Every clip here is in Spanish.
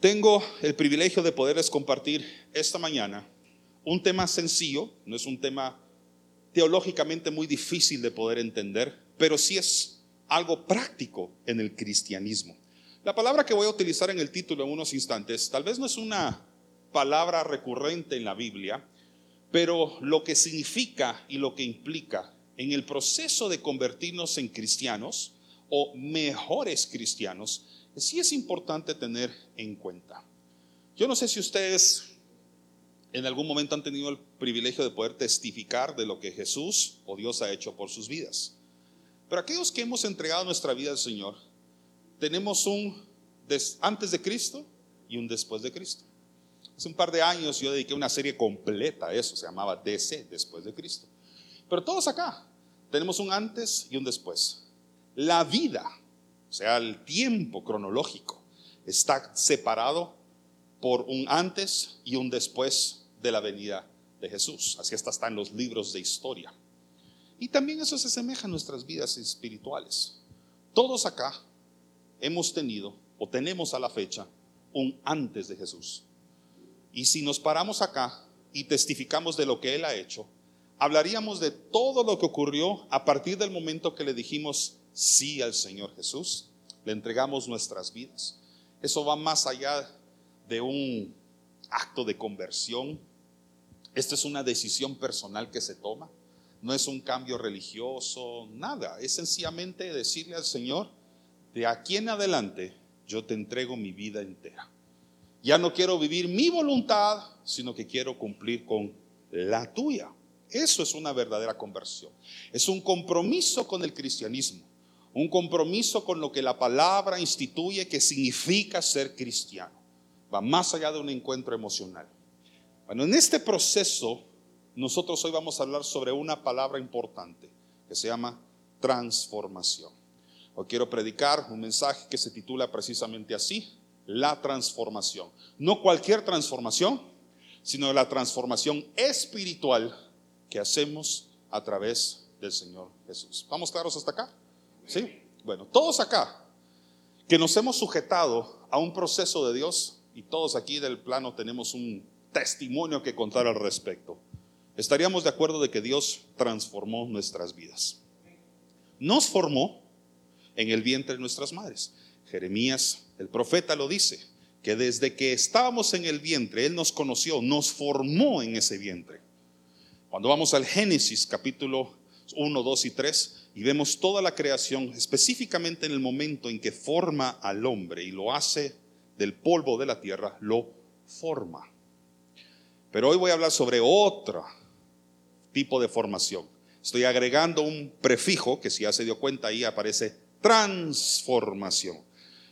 Tengo el privilegio de poderles compartir esta mañana un tema sencillo, no es un tema teológicamente muy difícil de poder entender, pero sí es algo práctico en el cristianismo. La palabra que voy a utilizar en el título en unos instantes tal vez no es una palabra recurrente en la Biblia, pero lo que significa y lo que implica en el proceso de convertirnos en cristianos o mejores cristianos, sí es importante tener en cuenta. Yo no sé si ustedes en algún momento han tenido el privilegio de poder testificar de lo que Jesús o Dios ha hecho por sus vidas. Pero aquellos que hemos entregado nuestra vida al Señor, tenemos un antes de Cristo y un después de Cristo. Hace un par de años yo dediqué una serie completa a eso, se llamaba DC, después de Cristo. Pero todos acá tenemos un antes y un después. La vida, o sea, el tiempo cronológico, está separado por un antes y un después de la venida de Jesús. Así hasta está en los libros de historia. Y también eso se asemeja a nuestras vidas espirituales. Todos acá hemos tenido o tenemos a la fecha un antes de Jesús. Y si nos paramos acá y testificamos de lo que Él ha hecho, hablaríamos de todo lo que ocurrió a partir del momento que le dijimos sí al Señor Jesús, le entregamos nuestras vidas. Eso va más allá de un acto de conversión. Esto es una decisión personal que se toma. No es un cambio religioso, nada. Es sencillamente decirle al Señor, de aquí en adelante yo te entrego mi vida entera. Ya no quiero vivir mi voluntad, sino que quiero cumplir con la tuya. Eso es una verdadera conversión. Es un compromiso con el cristianismo, un compromiso con lo que la palabra instituye que significa ser cristiano va más allá de un encuentro emocional. Bueno, en este proceso, nosotros hoy vamos a hablar sobre una palabra importante que se llama transformación. Hoy quiero predicar un mensaje que se titula precisamente así, la transformación. No cualquier transformación, sino la transformación espiritual que hacemos a través del Señor Jesús. ¿Vamos claros hasta acá? ¿Sí? Bueno, todos acá que nos hemos sujetado a un proceso de Dios, y todos aquí del plano tenemos un testimonio que contar al respecto. Estaríamos de acuerdo de que Dios transformó nuestras vidas. Nos formó en el vientre de nuestras madres. Jeremías, el profeta, lo dice, que desde que estábamos en el vientre, Él nos conoció, nos formó en ese vientre. Cuando vamos al Génesis capítulo 1, 2 y 3 y vemos toda la creación, específicamente en el momento en que forma al hombre y lo hace del polvo de la tierra, lo forma. Pero hoy voy a hablar sobre otro tipo de formación. Estoy agregando un prefijo que si ya se dio cuenta ahí aparece transformación.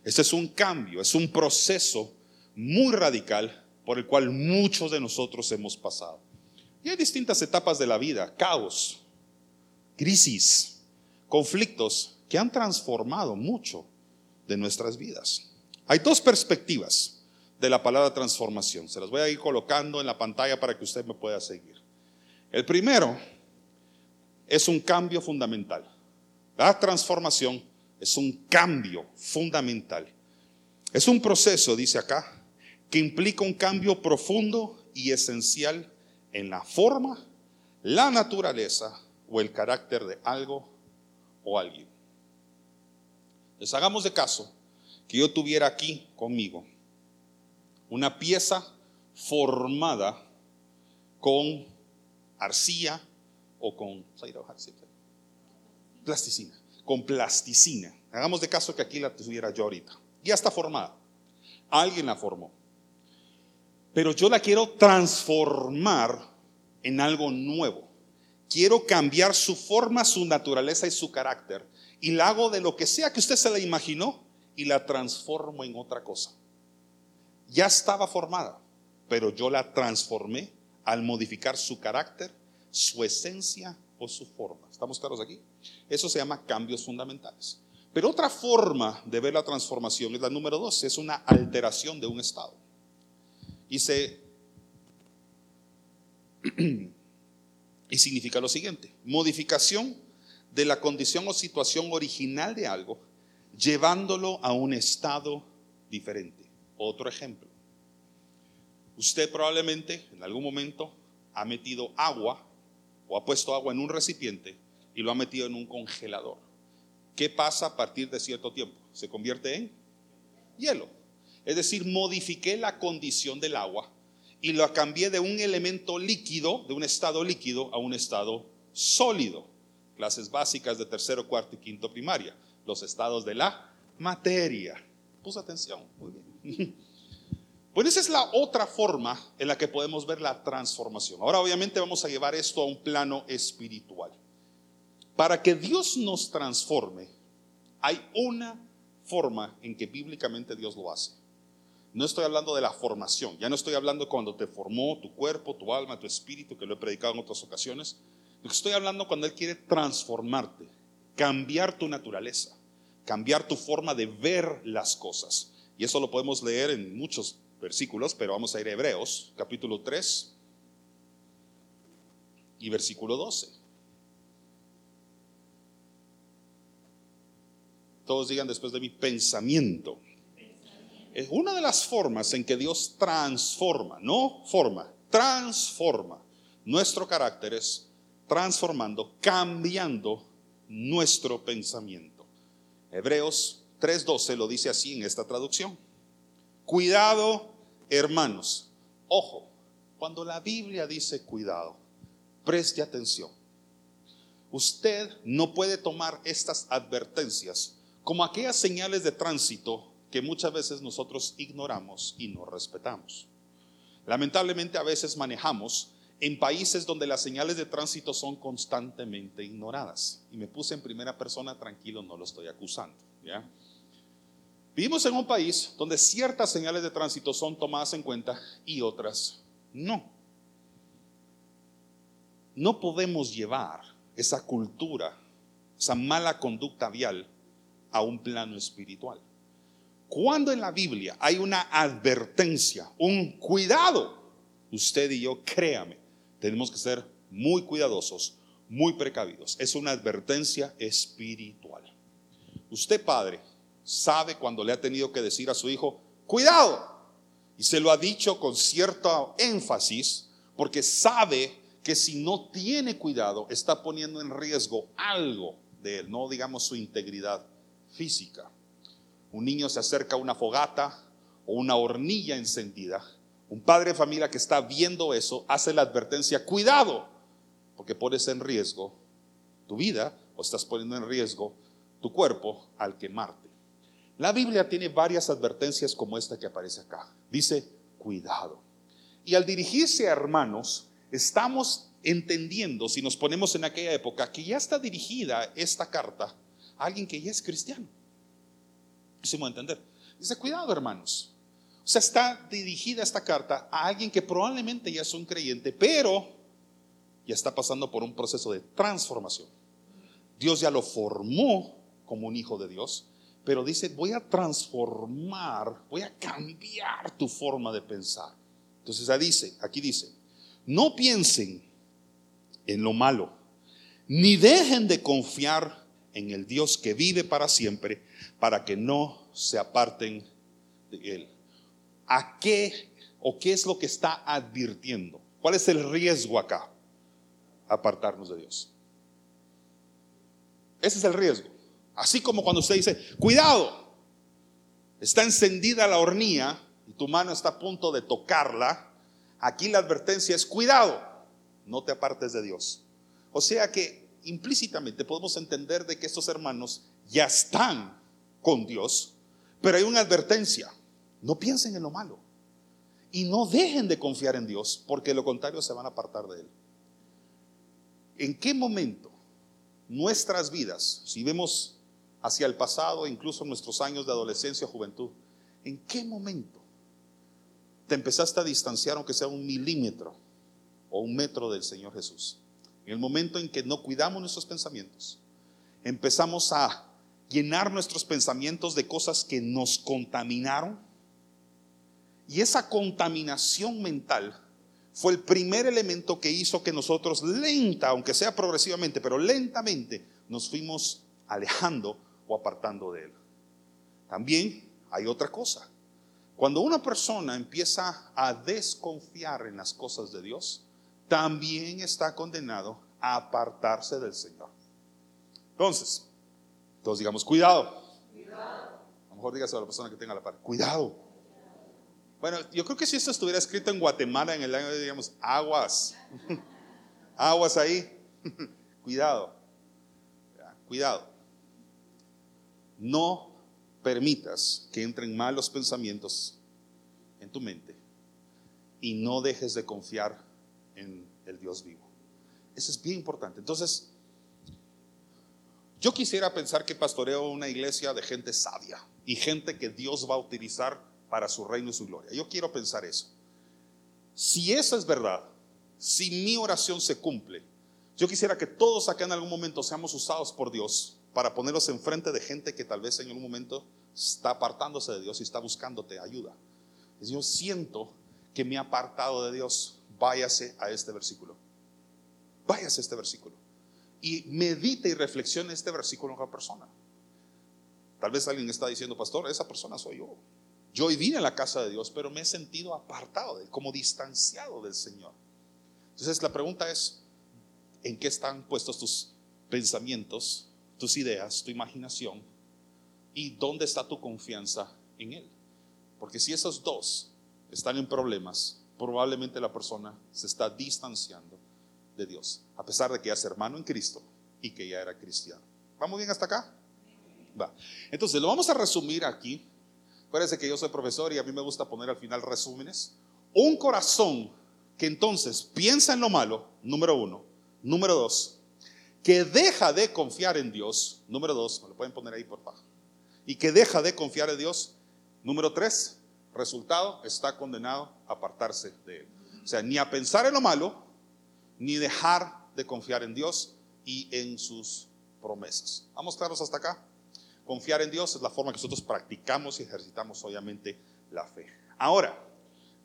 Este es un cambio, es un proceso muy radical por el cual muchos de nosotros hemos pasado. Y hay distintas etapas de la vida, caos, crisis, conflictos que han transformado mucho de nuestras vidas. Hay dos perspectivas de la palabra transformación. Se las voy a ir colocando en la pantalla para que usted me pueda seguir. El primero es un cambio fundamental. La transformación es un cambio fundamental. Es un proceso, dice acá, que implica un cambio profundo y esencial en la forma, la naturaleza o el carácter de algo o alguien. Les hagamos de caso que yo tuviera aquí conmigo una pieza formada con arcilla o con plasticina, con plasticina. Hagamos de caso que aquí la tuviera yo ahorita. Ya está formada. Alguien la formó. Pero yo la quiero transformar en algo nuevo. Quiero cambiar su forma, su naturaleza y su carácter. Y la hago de lo que sea que usted se la imaginó y la transformo en otra cosa. Ya estaba formada, pero yo la transformé al modificar su carácter, su esencia o su forma. ¿Estamos claros aquí? Eso se llama cambios fundamentales. Pero otra forma de ver la transformación es la número dos, es una alteración de un estado. Y se... y significa lo siguiente, modificación de la condición o situación original de algo llevándolo a un estado diferente. Otro ejemplo. Usted probablemente en algún momento ha metido agua o ha puesto agua en un recipiente y lo ha metido en un congelador. ¿Qué pasa a partir de cierto tiempo? Se convierte en hielo. Es decir, modifiqué la condición del agua y lo cambié de un elemento líquido, de un estado líquido, a un estado sólido. Clases básicas de tercero, cuarto y quinto primaria. Los estados de la materia. Puso atención. Muy bien. Pues esa es la otra forma en la que podemos ver la transformación. Ahora obviamente vamos a llevar esto a un plano espiritual. Para que Dios nos transforme, hay una forma en que bíblicamente Dios lo hace. No estoy hablando de la formación, ya no estoy hablando cuando te formó tu cuerpo, tu alma, tu espíritu, que lo he predicado en otras ocasiones. Estoy hablando cuando Él quiere transformarte, cambiar tu naturaleza, cambiar tu forma de ver las cosas. Y eso lo podemos leer en muchos versículos, pero vamos a ir a Hebreos, capítulo 3 y versículo 12. Todos digan después de mi pensamiento es una de las formas en que Dios transforma, no forma, transforma nuestro carácter es transformando, cambiando nuestro pensamiento. Hebreos 3:12 lo dice así en esta traducción. Cuidado, hermanos. Ojo, cuando la Biblia dice cuidado, preste atención. Usted no puede tomar estas advertencias como aquellas señales de tránsito que muchas veces nosotros ignoramos y no respetamos. Lamentablemente a veces manejamos en países donde las señales de tránsito son constantemente ignoradas. Y me puse en primera persona, tranquilo, no lo estoy acusando. Vivimos en un país donde ciertas señales de tránsito son tomadas en cuenta y otras no. No podemos llevar esa cultura, esa mala conducta vial a un plano espiritual. Cuando en la Biblia hay una advertencia, un cuidado, usted y yo, créame, tenemos que ser muy cuidadosos, muy precavidos. Es una advertencia espiritual. Usted, padre, sabe cuando le ha tenido que decir a su hijo, cuidado. Y se lo ha dicho con cierto énfasis, porque sabe que si no tiene cuidado, está poniendo en riesgo algo de él, no digamos su integridad física un niño se acerca a una fogata o una hornilla encendida, un padre de familia que está viendo eso hace la advertencia, cuidado, porque pones en riesgo tu vida o estás poniendo en riesgo tu cuerpo al quemarte. La Biblia tiene varias advertencias como esta que aparece acá. Dice, cuidado. Y al dirigirse a hermanos, estamos entendiendo, si nos ponemos en aquella época, que ya está dirigida esta carta a alguien que ya es cristiano a entender. Dice, cuidado hermanos. O sea, está dirigida esta carta a alguien que probablemente ya es un creyente, pero ya está pasando por un proceso de transformación. Dios ya lo formó como un hijo de Dios, pero dice, voy a transformar, voy a cambiar tu forma de pensar. Entonces dice, aquí dice, no piensen en lo malo, ni dejen de confiar en el Dios que vive para siempre, para que no se aparten de Él. ¿A qué o qué es lo que está advirtiendo? ¿Cuál es el riesgo acá? Apartarnos de Dios. Ese es el riesgo. Así como cuando usted dice, cuidado, está encendida la hornilla y tu mano está a punto de tocarla, aquí la advertencia es, cuidado, no te apartes de Dios. O sea que implícitamente podemos entender de que estos hermanos ya están con Dios, pero hay una advertencia, no piensen en lo malo y no dejen de confiar en Dios, porque lo contrario se van a apartar de Él. ¿En qué momento nuestras vidas, si vemos hacia el pasado, incluso nuestros años de adolescencia juventud, en qué momento te empezaste a distanciar aunque sea un milímetro o un metro del Señor Jesús? En el momento en que no cuidamos nuestros pensamientos, empezamos a llenar nuestros pensamientos de cosas que nos contaminaron. Y esa contaminación mental fue el primer elemento que hizo que nosotros lenta, aunque sea progresivamente, pero lentamente nos fuimos alejando o apartando de él. También hay otra cosa. Cuando una persona empieza a desconfiar en las cosas de Dios, también está condenado a apartarse del Señor. Entonces, todos digamos, cuidado. A lo mejor dígase a la persona que tenga la par, cuidado. Bueno, yo creo que si esto estuviera escrito en Guatemala en el año, digamos, aguas, aguas ahí, cuidado, cuidado. No permitas que entren malos pensamientos en tu mente y no dejes de confiar en el Dios vivo. Eso es bien importante. Entonces, yo quisiera pensar que pastoreo una iglesia de gente sabia y gente que Dios va a utilizar para su reino y su gloria. Yo quiero pensar eso. Si eso es verdad, si mi oración se cumple, yo quisiera que todos acá en algún momento seamos usados por Dios para ponerlos enfrente de gente que tal vez en algún momento está apartándose de Dios y está buscándote ayuda. Yo siento que me ha apartado de Dios. Váyase a este versículo. Váyase a este versículo. Y medite y reflexione este versículo en la persona. Tal vez alguien está diciendo, pastor, esa persona soy yo. Yo vine a la casa de Dios, pero me he sentido apartado, como distanciado del Señor. Entonces la pregunta es, ¿en qué están puestos tus pensamientos, tus ideas, tu imaginación? ¿Y dónde está tu confianza en Él? Porque si esos dos están en problemas, probablemente la persona se está distanciando de Dios, a pesar de que ya es hermano en Cristo y que ya era cristiano. ¿Vamos bien hasta acá? Va. Entonces, lo vamos a resumir aquí. Acuérdense que yo soy profesor y a mí me gusta poner al final resúmenes. Un corazón que entonces piensa en lo malo, número uno. Número dos, que deja de confiar en Dios. Número dos, me lo pueden poner ahí por favor. Y que deja de confiar en Dios. Número tres, resultado, está condenado a apartarse de Él. O sea, ni a pensar en lo malo, ni dejar de confiar en Dios y en sus promesas. ¿Vamos claros hasta acá? Confiar en Dios es la forma que nosotros practicamos y ejercitamos obviamente la fe. Ahora,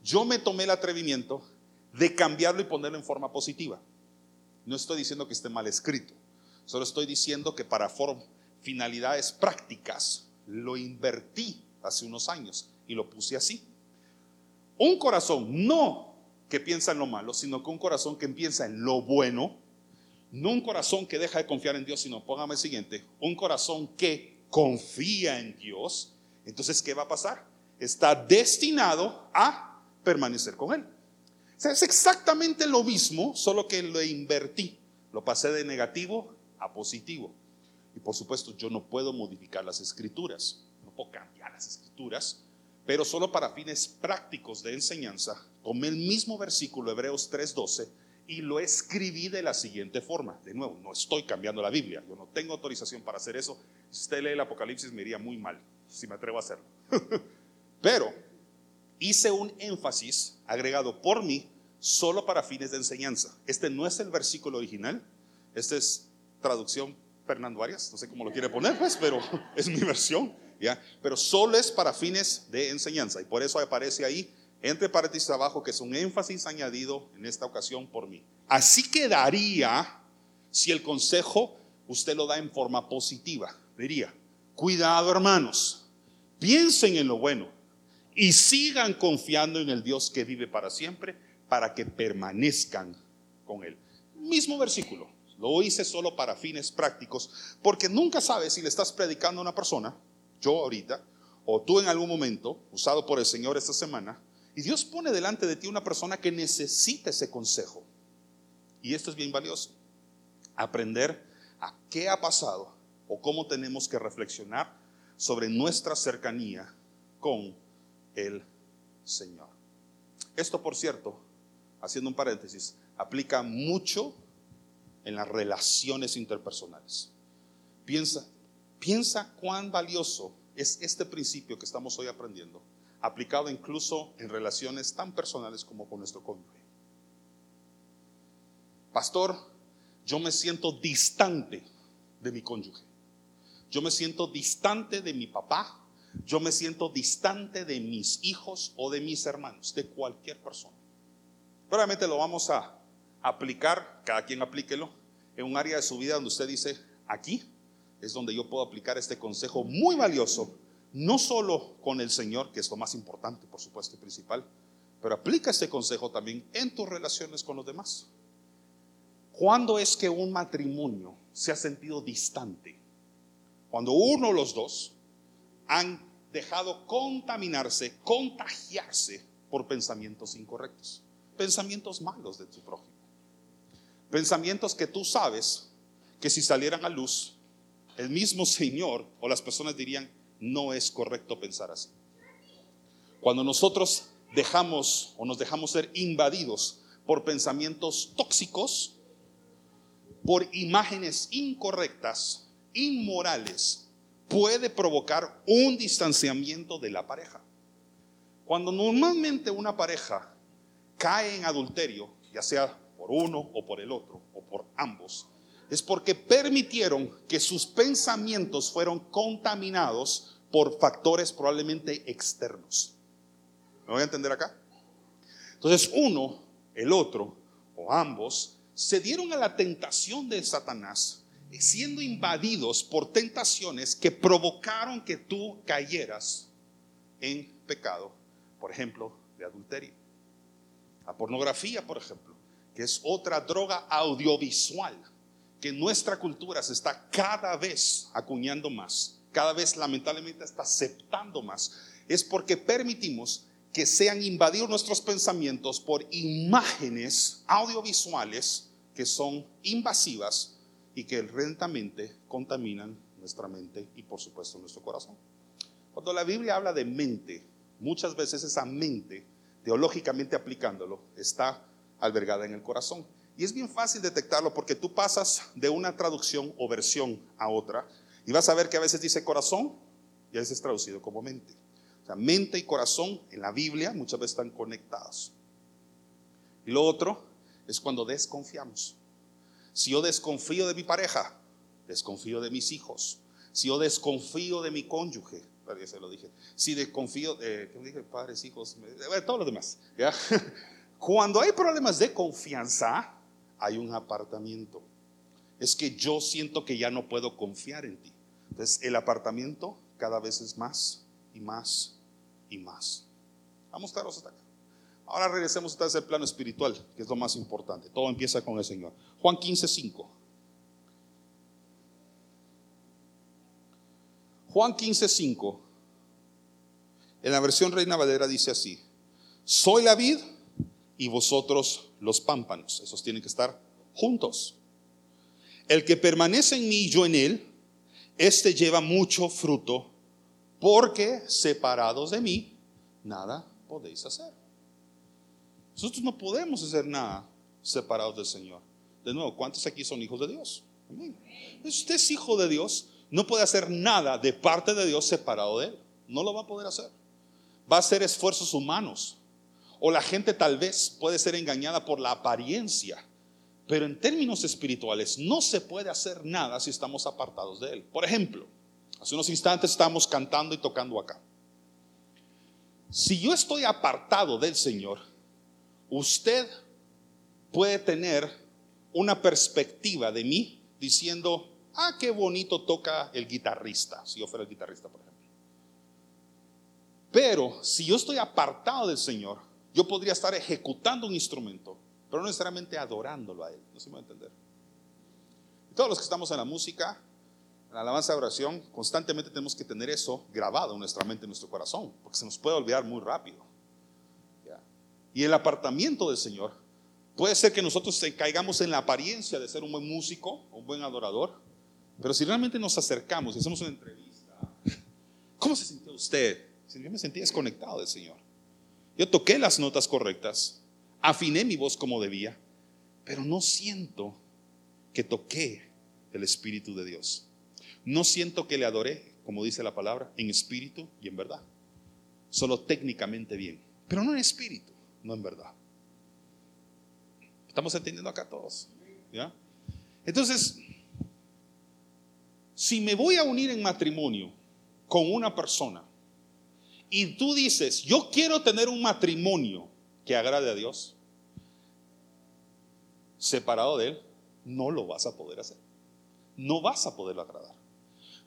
yo me tomé el atrevimiento de cambiarlo y ponerlo en forma positiva. No estoy diciendo que esté mal escrito, solo estoy diciendo que para finalidades prácticas lo invertí hace unos años y lo puse así. Un corazón no que piensa en lo malo, sino que un corazón que piensa en lo bueno, no un corazón que deja de confiar en Dios, sino, póngame el siguiente, un corazón que confía en Dios, entonces, ¿qué va a pasar? Está destinado a permanecer con Él. O sea, es exactamente lo mismo, solo que lo invertí. Lo pasé de negativo a positivo. Y por supuesto, yo no puedo modificar las escrituras, no puedo cambiar las escrituras, pero solo para fines prácticos de enseñanza, tomé el mismo versículo, Hebreos 3:12, y lo escribí de la siguiente forma. De nuevo, no estoy cambiando la Biblia, yo no tengo autorización para hacer eso. Si usted lee el Apocalipsis me iría muy mal, si me atrevo a hacerlo. Pero hice un énfasis agregado por mí solo para fines de enseñanza. Este no es el versículo original, este es traducción Fernando Arias, no sé cómo lo quiere poner, pues, pero es mi versión, ¿ya? Pero solo es para fines de enseñanza y por eso aparece ahí entre paréntesis abajo, que es un énfasis añadido en esta ocasión por mí. Así quedaría si el consejo usted lo da en forma positiva. Diría, cuidado hermanos, piensen en lo bueno y sigan confiando en el Dios que vive para siempre para que permanezcan con Él. Mismo versículo, lo hice solo para fines prácticos, porque nunca sabes si le estás predicando a una persona, yo ahorita, o tú en algún momento, usado por el Señor esta semana, y Dios pone delante de ti una persona que necesita ese consejo. Y esto es bien valioso. Aprender a qué ha pasado o cómo tenemos que reflexionar sobre nuestra cercanía con el Señor. Esto, por cierto, haciendo un paréntesis, aplica mucho en las relaciones interpersonales. Piensa, piensa cuán valioso es este principio que estamos hoy aprendiendo aplicado incluso en relaciones tan personales como con nuestro cónyuge. Pastor, yo me siento distante de mi cónyuge. Yo me siento distante de mi papá. Yo me siento distante de mis hijos o de mis hermanos, de cualquier persona. Probablemente lo vamos a aplicar, cada quien aplíquelo, en un área de su vida donde usted dice, aquí es donde yo puedo aplicar este consejo muy valioso no solo con el Señor, que es lo más importante, por supuesto, y principal, pero aplica este consejo también en tus relaciones con los demás. ¿Cuándo es que un matrimonio se ha sentido distante? Cuando uno o los dos han dejado contaminarse, contagiarse por pensamientos incorrectos, pensamientos malos de tu prójimo, pensamientos que tú sabes que si salieran a luz, el mismo Señor o las personas dirían, no es correcto pensar así. Cuando nosotros dejamos o nos dejamos ser invadidos por pensamientos tóxicos, por imágenes incorrectas, inmorales, puede provocar un distanciamiento de la pareja. Cuando normalmente una pareja cae en adulterio, ya sea por uno o por el otro o por ambos, es porque permitieron que sus pensamientos fueron contaminados por factores probablemente externos. ¿Me voy a entender acá? Entonces uno, el otro o ambos se dieron a la tentación de Satanás, siendo invadidos por tentaciones que provocaron que tú cayeras en pecado, por ejemplo, de adulterio. La pornografía, por ejemplo, que es otra droga audiovisual que nuestra cultura se está cada vez acuñando más, cada vez lamentablemente está aceptando más, es porque permitimos que sean invadidos nuestros pensamientos por imágenes audiovisuales que son invasivas y que rentamente contaminan nuestra mente y por supuesto nuestro corazón. Cuando la Biblia habla de mente, muchas veces esa mente, teológicamente aplicándolo, está albergada en el corazón. Y es bien fácil detectarlo porque tú pasas de una traducción o versión a otra y vas a ver que a veces dice corazón y a veces es traducido como mente. O sea, mente y corazón en la Biblia muchas veces están conectados. Y lo otro es cuando desconfiamos. Si yo desconfío de mi pareja, desconfío de mis hijos. Si yo desconfío de mi cónyuge, se lo dije. Si desconfío, de, ¿qué dije? Padres, hijos, de todo lo demás. Cuando hay problemas de confianza, hay un apartamiento. Es que yo siento que ya no puedo confiar en ti. Entonces, el apartamiento cada vez es más y más y más. Vamos estar hasta acá. Ahora regresemos a ese plano espiritual, que es lo más importante. Todo empieza con el Señor. Juan 15, 5. Juan 15, 5. En la versión Reina Valera dice así: Soy la vid y vosotros los pámpanos. Esos tienen que estar juntos. El que permanece en mí y yo en él, este lleva mucho fruto, porque separados de mí, nada podéis hacer. Nosotros no podemos hacer nada separados del Señor. De nuevo, ¿cuántos aquí son hijos de Dios? Usted es hijo de Dios, no puede hacer nada de parte de Dios separado de Él. No lo va a poder hacer. Va a hacer esfuerzos humanos. O la gente tal vez puede ser engañada por la apariencia. Pero en términos espirituales no se puede hacer nada si estamos apartados de Él. Por ejemplo, hace unos instantes estamos cantando y tocando acá. Si yo estoy apartado del Señor, usted puede tener una perspectiva de mí diciendo, ah, qué bonito toca el guitarrista, si yo fuera el guitarrista, por ejemplo. Pero si yo estoy apartado del Señor, yo podría estar ejecutando un instrumento, pero no necesariamente adorándolo a Él. No se me va a entender. todos los que estamos en la música, en la alabanza de oración, constantemente tenemos que tener eso grabado en nuestra mente, en nuestro corazón, porque se nos puede olvidar muy rápido. Y el apartamiento del Señor, puede ser que nosotros caigamos en la apariencia de ser un buen músico, un buen adorador, pero si realmente nos acercamos y hacemos una entrevista, ¿cómo se sintió usted? Yo me sentía desconectado del Señor. Yo toqué las notas correctas, afiné mi voz como debía, pero no siento que toqué el Espíritu de Dios. No siento que le adoré, como dice la palabra, en espíritu y en verdad. Solo técnicamente bien, pero no en espíritu no en verdad. Estamos entendiendo acá todos. ¿ya? Entonces, si me voy a unir en matrimonio con una persona y tú dices, yo quiero tener un matrimonio que agrade a Dios, separado de Él, no lo vas a poder hacer. No vas a poderlo agradar.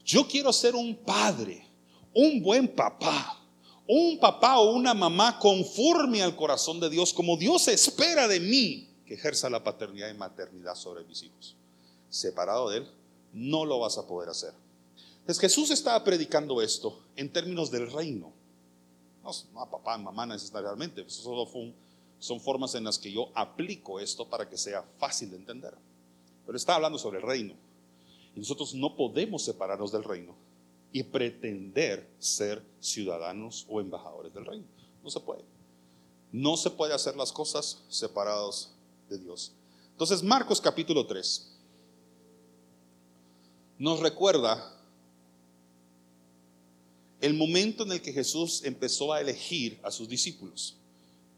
Yo quiero ser un padre, un buen papá, un papá o una mamá conforme al corazón de Dios, como Dios espera de mí que ejerza la paternidad y maternidad sobre mis hijos. Separado de Él, no lo vas a poder hacer. Entonces Jesús estaba predicando esto en términos del reino. No, no papá, mamá necesariamente, eso solo son formas en las que yo aplico esto para que sea fácil de entender. Pero está hablando sobre el reino. Y nosotros no podemos separarnos del reino y pretender ser ciudadanos o embajadores del reino. No se puede. No se puede hacer las cosas separados de Dios. Entonces, Marcos capítulo 3 nos recuerda el momento en el que Jesús empezó a elegir a sus discípulos.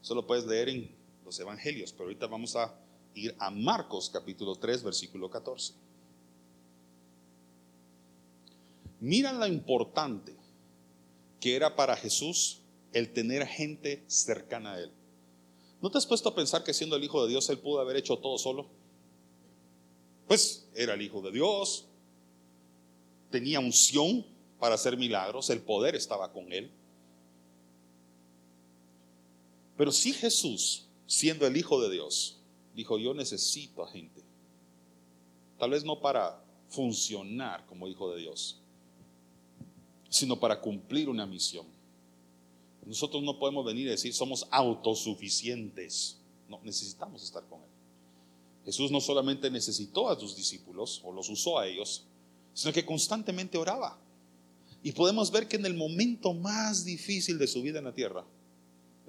Eso lo puedes leer en los evangelios, pero ahorita vamos a ir a Marcos capítulo 3, versículo 14. Mira lo importante que era para Jesús el tener gente cercana a Él. ¿No te has puesto a pensar que siendo el Hijo de Dios Él pudo haber hecho todo solo? Pues era el Hijo de Dios, tenía unción para hacer milagros, el poder estaba con Él. Pero si Jesús, siendo el Hijo de Dios, dijo, yo necesito a gente, tal vez no para funcionar como Hijo de Dios, sino para cumplir una misión. Nosotros no podemos venir y decir somos autosuficientes. No, necesitamos estar con Él. Jesús no solamente necesitó a sus discípulos o los usó a ellos, sino que constantemente oraba. Y podemos ver que en el momento más difícil de su vida en la tierra,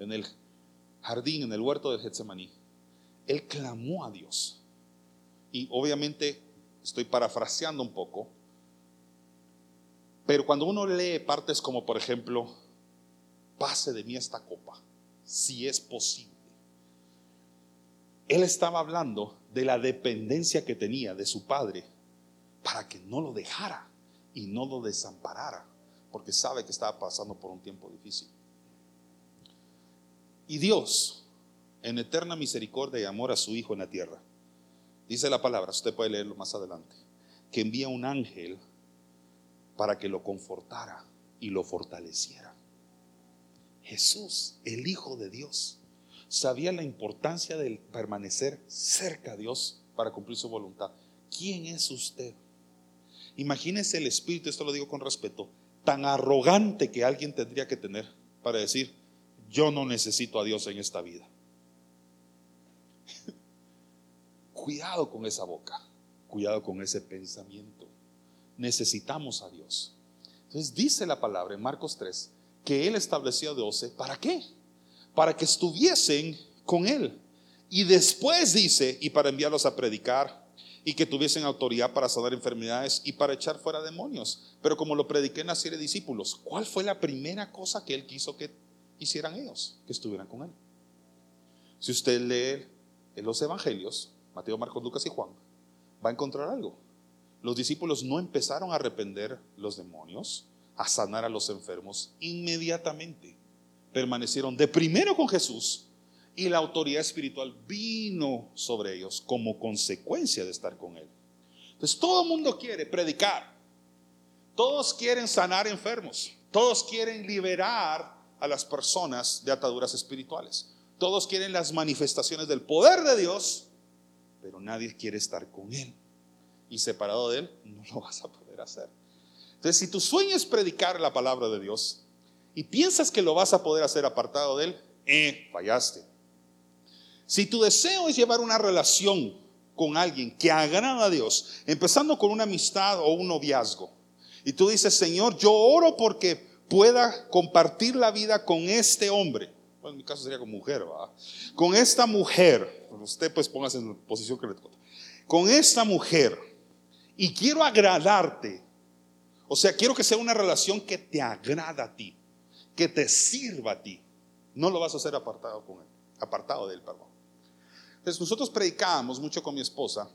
en el jardín, en el huerto de Getsemaní, Él clamó a Dios. Y obviamente estoy parafraseando un poco, pero cuando uno lee partes como, por ejemplo, pase de mí esta copa, si es posible. Él estaba hablando de la dependencia que tenía de su padre para que no lo dejara y no lo desamparara, porque sabe que estaba pasando por un tiempo difícil. Y Dios, en eterna misericordia y amor a su Hijo en la tierra, dice la palabra, usted puede leerlo más adelante, que envía un ángel para que lo confortara y lo fortaleciera. Jesús, el Hijo de Dios, sabía la importancia de permanecer cerca a Dios para cumplir su voluntad. ¿Quién es usted? Imagínese el espíritu, esto lo digo con respeto, tan arrogante que alguien tendría que tener para decir, yo no necesito a Dios en esta vida. cuidado con esa boca, cuidado con ese pensamiento necesitamos a Dios. Entonces dice la palabra en Marcos 3 que Él estableció a 12. ¿Para qué? Para que estuviesen con Él. Y después dice, y para enviarlos a predicar, y que tuviesen autoridad para sanar enfermedades y para echar fuera demonios. Pero como lo prediqué en la serie de discípulos, ¿cuál fue la primera cosa que Él quiso que hicieran ellos? Que estuvieran con Él. Si usted lee en los evangelios, Mateo, Marcos, Lucas y Juan, va a encontrar algo los discípulos no empezaron a arrepender los demonios, a sanar a los enfermos inmediatamente. Permanecieron de primero con Jesús y la autoridad espiritual vino sobre ellos como consecuencia de estar con Él. Entonces todo el mundo quiere predicar, todos quieren sanar enfermos, todos quieren liberar a las personas de ataduras espirituales, todos quieren las manifestaciones del poder de Dios, pero nadie quiere estar con Él y separado de Él, no lo vas a poder hacer. Entonces, si tu sueño es predicar la palabra de Dios y piensas que lo vas a poder hacer apartado de Él, eh, fallaste. Si tu deseo es llevar una relación con alguien que agrada a Dios, empezando con una amistad o un noviazgo, y tú dices, Señor, yo oro porque pueda compartir la vida con este hombre. Bueno, en mi caso sería con mujer, ¿verdad? Con esta mujer. Usted pues póngase en la posición que le toca. Con esta mujer y quiero agradarte. O sea, quiero que sea una relación que te agrada a ti, que te sirva a ti. No lo vas a hacer apartado con él, apartado de él, perdón. Entonces, nosotros predicábamos mucho con mi esposa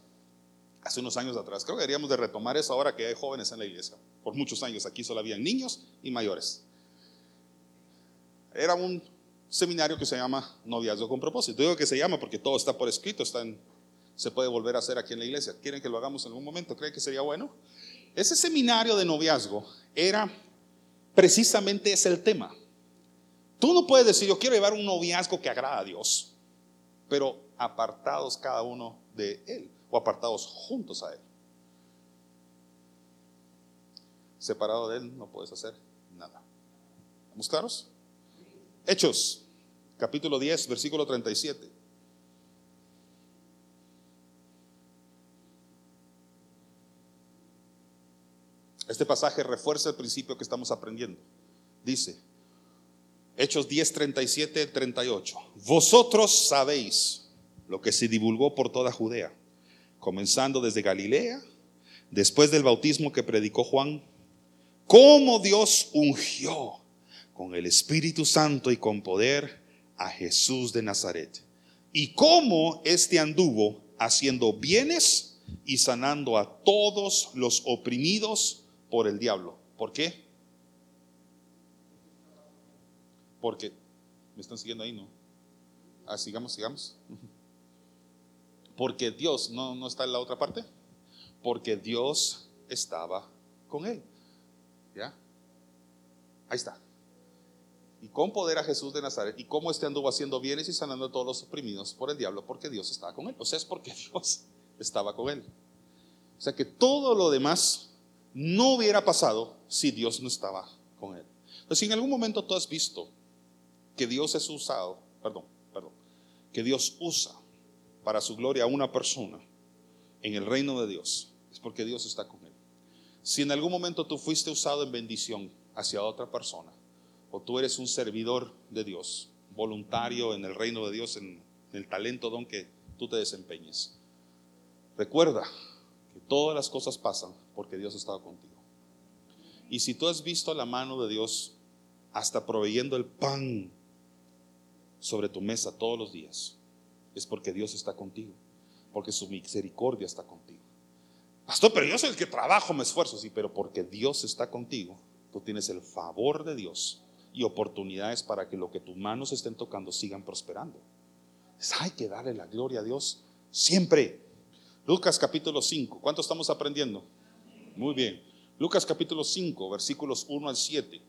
hace unos años atrás. Creo que deberíamos de retomar eso ahora que hay jóvenes en la iglesia. Por muchos años aquí solo habían niños y mayores. Era un seminario que se llama Noviazgo con propósito. Digo que se llama porque todo está por escrito, está en se puede volver a hacer aquí en la iglesia. ¿Quieren que lo hagamos en algún momento? ¿Creen que sería bueno? Ese seminario de noviazgo era precisamente es el tema. Tú no puedes decir, yo quiero llevar un noviazgo que agrada a Dios, pero apartados cada uno de Él o apartados juntos a Él. Separado de Él no puedes hacer nada. ¿Estamos claros? Hechos, capítulo 10, versículo 37. Este pasaje refuerza el principio que estamos aprendiendo. Dice, Hechos 10, 37, 38. Vosotros sabéis lo que se divulgó por toda Judea, comenzando desde Galilea, después del bautismo que predicó Juan, cómo Dios ungió con el Espíritu Santo y con poder a Jesús de Nazaret, y cómo éste anduvo haciendo bienes y sanando a todos los oprimidos por el diablo. ¿Por qué? Porque, ¿me están siguiendo ahí? No. Ah, sigamos, sigamos. Porque Dios, ¿no, ¿no está en la otra parte? Porque Dios estaba con él. ¿Ya? Ahí está. Y con poder a Jesús de Nazaret. Y cómo este anduvo haciendo bienes y sanando a todos los oprimidos por el diablo, porque Dios estaba con él. O sea, es porque Dios estaba con él. O sea que todo lo demás no hubiera pasado si Dios no estaba con él. Entonces, si en algún momento tú has visto que Dios es usado, perdón, perdón, que Dios usa para su gloria a una persona en el reino de Dios, es porque Dios está con él. Si en algún momento tú fuiste usado en bendición hacia otra persona, o tú eres un servidor de Dios, voluntario en el reino de Dios, en el talento don que tú te desempeñes, recuerda que todas las cosas pasan porque Dios ha estado contigo. Y si tú has visto la mano de Dios hasta proveyendo el pan sobre tu mesa todos los días, es porque Dios está contigo, porque su misericordia está contigo. Pastor, pero yo soy el que trabajo, me esfuerzo, sí, pero porque Dios está contigo, tú tienes el favor de Dios y oportunidades para que lo que tus manos estén tocando sigan prosperando. Hay que darle la gloria a Dios siempre. Lucas capítulo 5, ¿cuánto estamos aprendiendo? Muy bien. Lucas capítulo 5, versículos 1 al 7.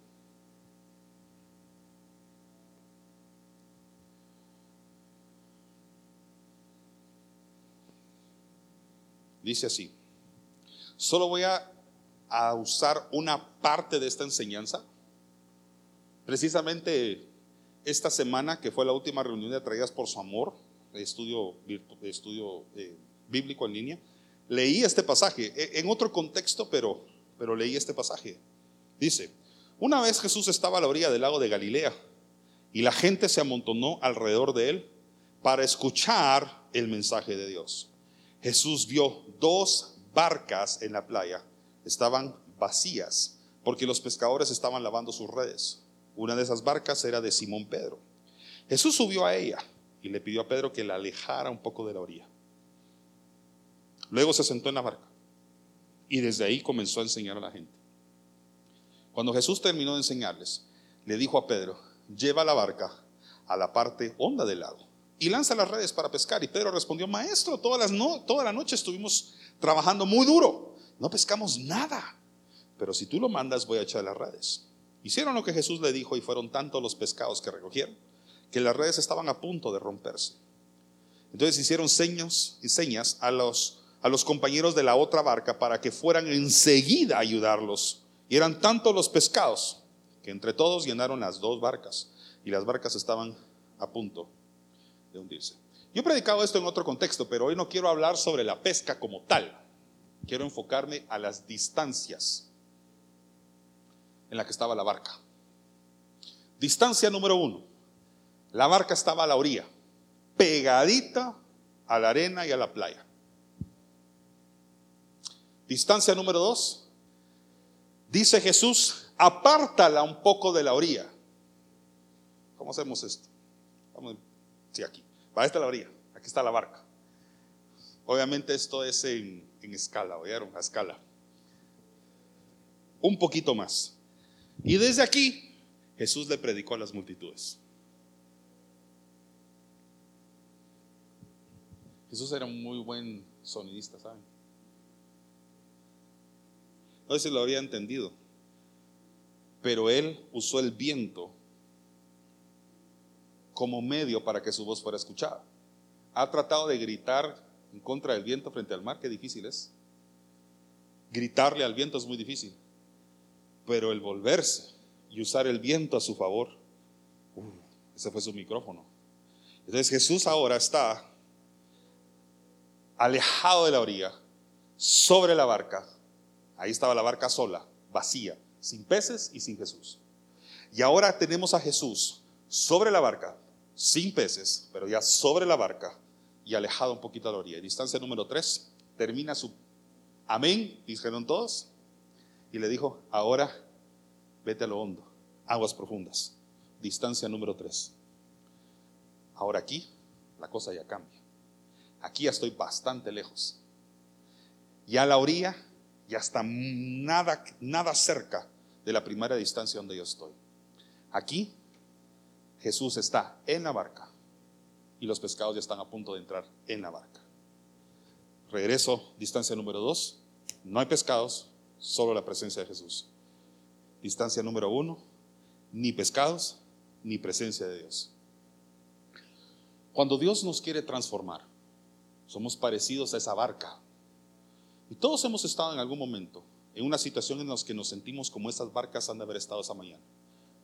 Dice así, solo voy a, usar una parte de esta enseñanza. Precisamente esta semana, que fue la última reunión de Atraídas por su Amor, estudio, estudio eh, bíblico en línea, leí este pasaje, e, en otro contexto, pero, pero leí este pasaje. Dice, una vez Jesús estaba a la orilla del lago de Galilea y la gente se amontonó alrededor de él para escuchar el mensaje de Dios. Jesús vio dos barcas en la playa. Estaban vacías porque los pescadores estaban lavando sus redes. Una de esas barcas era de Simón Pedro. Jesús subió a ella y le pidió a Pedro que la alejara un poco de la orilla. Luego se sentó en la barca y desde ahí comenzó a enseñar a la gente. Cuando Jesús terminó de enseñarles, le dijo a Pedro, lleva la barca a la parte honda del lago y lanza las redes para pescar. Y Pedro respondió, maestro, toda la noche estuvimos trabajando muy duro, no pescamos nada, pero si tú lo mandas voy a echar las redes. Hicieron lo que Jesús le dijo y fueron tantos los pescados que recogieron que las redes estaban a punto de romperse. Entonces hicieron señas y señas a los, a los compañeros de la otra barca para que fueran enseguida a ayudarlos. Y eran tantos los pescados que entre todos llenaron las dos barcas y las barcas estaban a punto de hundirse. Yo he predicado esto en otro contexto, pero hoy no quiero hablar sobre la pesca como tal. Quiero enfocarme a las distancias en la que estaba la barca. Distancia número uno. La barca estaba a la orilla, pegadita a la arena y a la playa. Distancia número dos. Dice Jesús, apártala un poco de la orilla. ¿Cómo hacemos esto? Vamos, sí, aquí. Para esta la orilla, aquí está la barca. Obviamente esto es en, escala, ¿oyeron? A escala. Un poquito más. Y desde aquí Jesús le predicó a las multitudes. Jesús era un muy buen sonidista, ¿saben? No sé si lo había entendido. pero él usó el viento como medio para que su voz fuera escuchada. Ha tratado de gritar en contra del viento frente al mar, qué difícil es. Gritarle al viento es muy difícil, pero el volverse y usar el viento a su favor, uh, ese fue su micrófono. Entonces Jesús ahora está alejado de la orilla, sobre la barca. Ahí estaba la barca sola, vacía, sin peces y sin Jesús. Y ahora tenemos a Jesús sobre la barca, sin peces, pero ya sobre la barca y alejado un poquito de la orilla. Distancia número 3, termina su amén, dijeron todos, y le dijo, ahora vete a lo hondo, aguas profundas. Distancia número 3. Ahora aquí la cosa ya cambia. Aquí ya estoy bastante lejos. Ya a la orilla ya está nada, nada cerca de la primera distancia donde yo estoy. Aquí Jesús está en la barca y los pescados ya están a punto de entrar en la barca. Regreso, distancia número dos. No hay pescados, solo la presencia de Jesús. Distancia número uno, ni pescados, ni presencia de Dios. Cuando Dios nos quiere transformar, somos parecidos a esa barca. Y todos hemos estado en algún momento en una situación en la que nos sentimos como esas barcas han de haber estado esa mañana.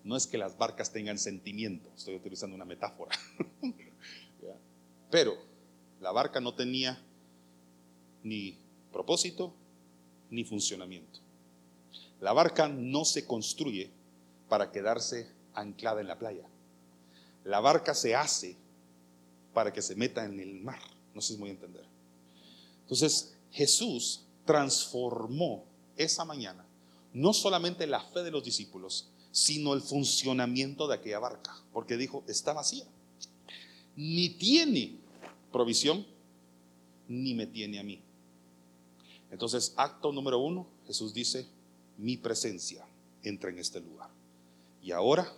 No es que las barcas tengan sentimiento, estoy utilizando una metáfora. Pero la barca no tenía ni propósito ni funcionamiento. La barca no se construye para quedarse anclada en la playa. La barca se hace para que se meta en el mar. No sé si es muy entender. Entonces, Jesús transformó esa mañana no solamente la fe de los discípulos, sino el funcionamiento de aquella barca, porque dijo, está vacía, ni tiene provisión, ni me tiene a mí. Entonces, acto número uno, Jesús dice, mi presencia entra en este lugar. Y ahora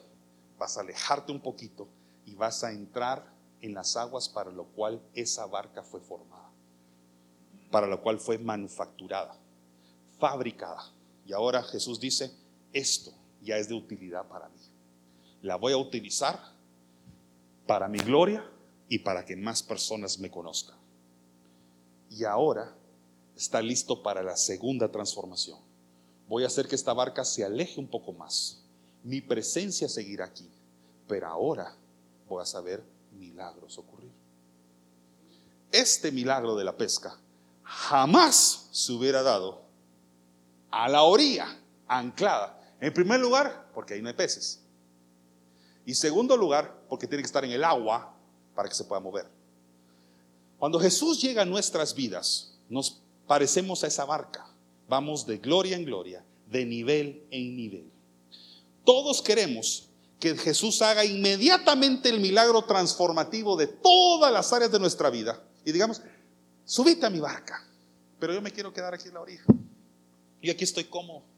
vas a alejarte un poquito y vas a entrar en las aguas para lo cual esa barca fue formada, para lo cual fue manufacturada, fabricada. Y ahora Jesús dice, esto ya es de utilidad para mí. La voy a utilizar para mi gloria y para que más personas me conozcan. Y ahora está listo para la segunda transformación. Voy a hacer que esta barca se aleje un poco más. Mi presencia seguirá aquí, pero ahora voy a saber milagros ocurrir. Este milagro de la pesca jamás se hubiera dado a la orilla, anclada, en primer lugar, porque ahí no hay peces. Y segundo lugar, porque tiene que estar en el agua para que se pueda mover. Cuando Jesús llega a nuestras vidas, nos parecemos a esa barca. Vamos de gloria en gloria, de nivel en nivel. Todos queremos que Jesús haga inmediatamente el milagro transformativo de todas las áreas de nuestra vida. Y digamos, subite a mi barca, pero yo me quiero quedar aquí en la orilla. Y aquí estoy cómodo.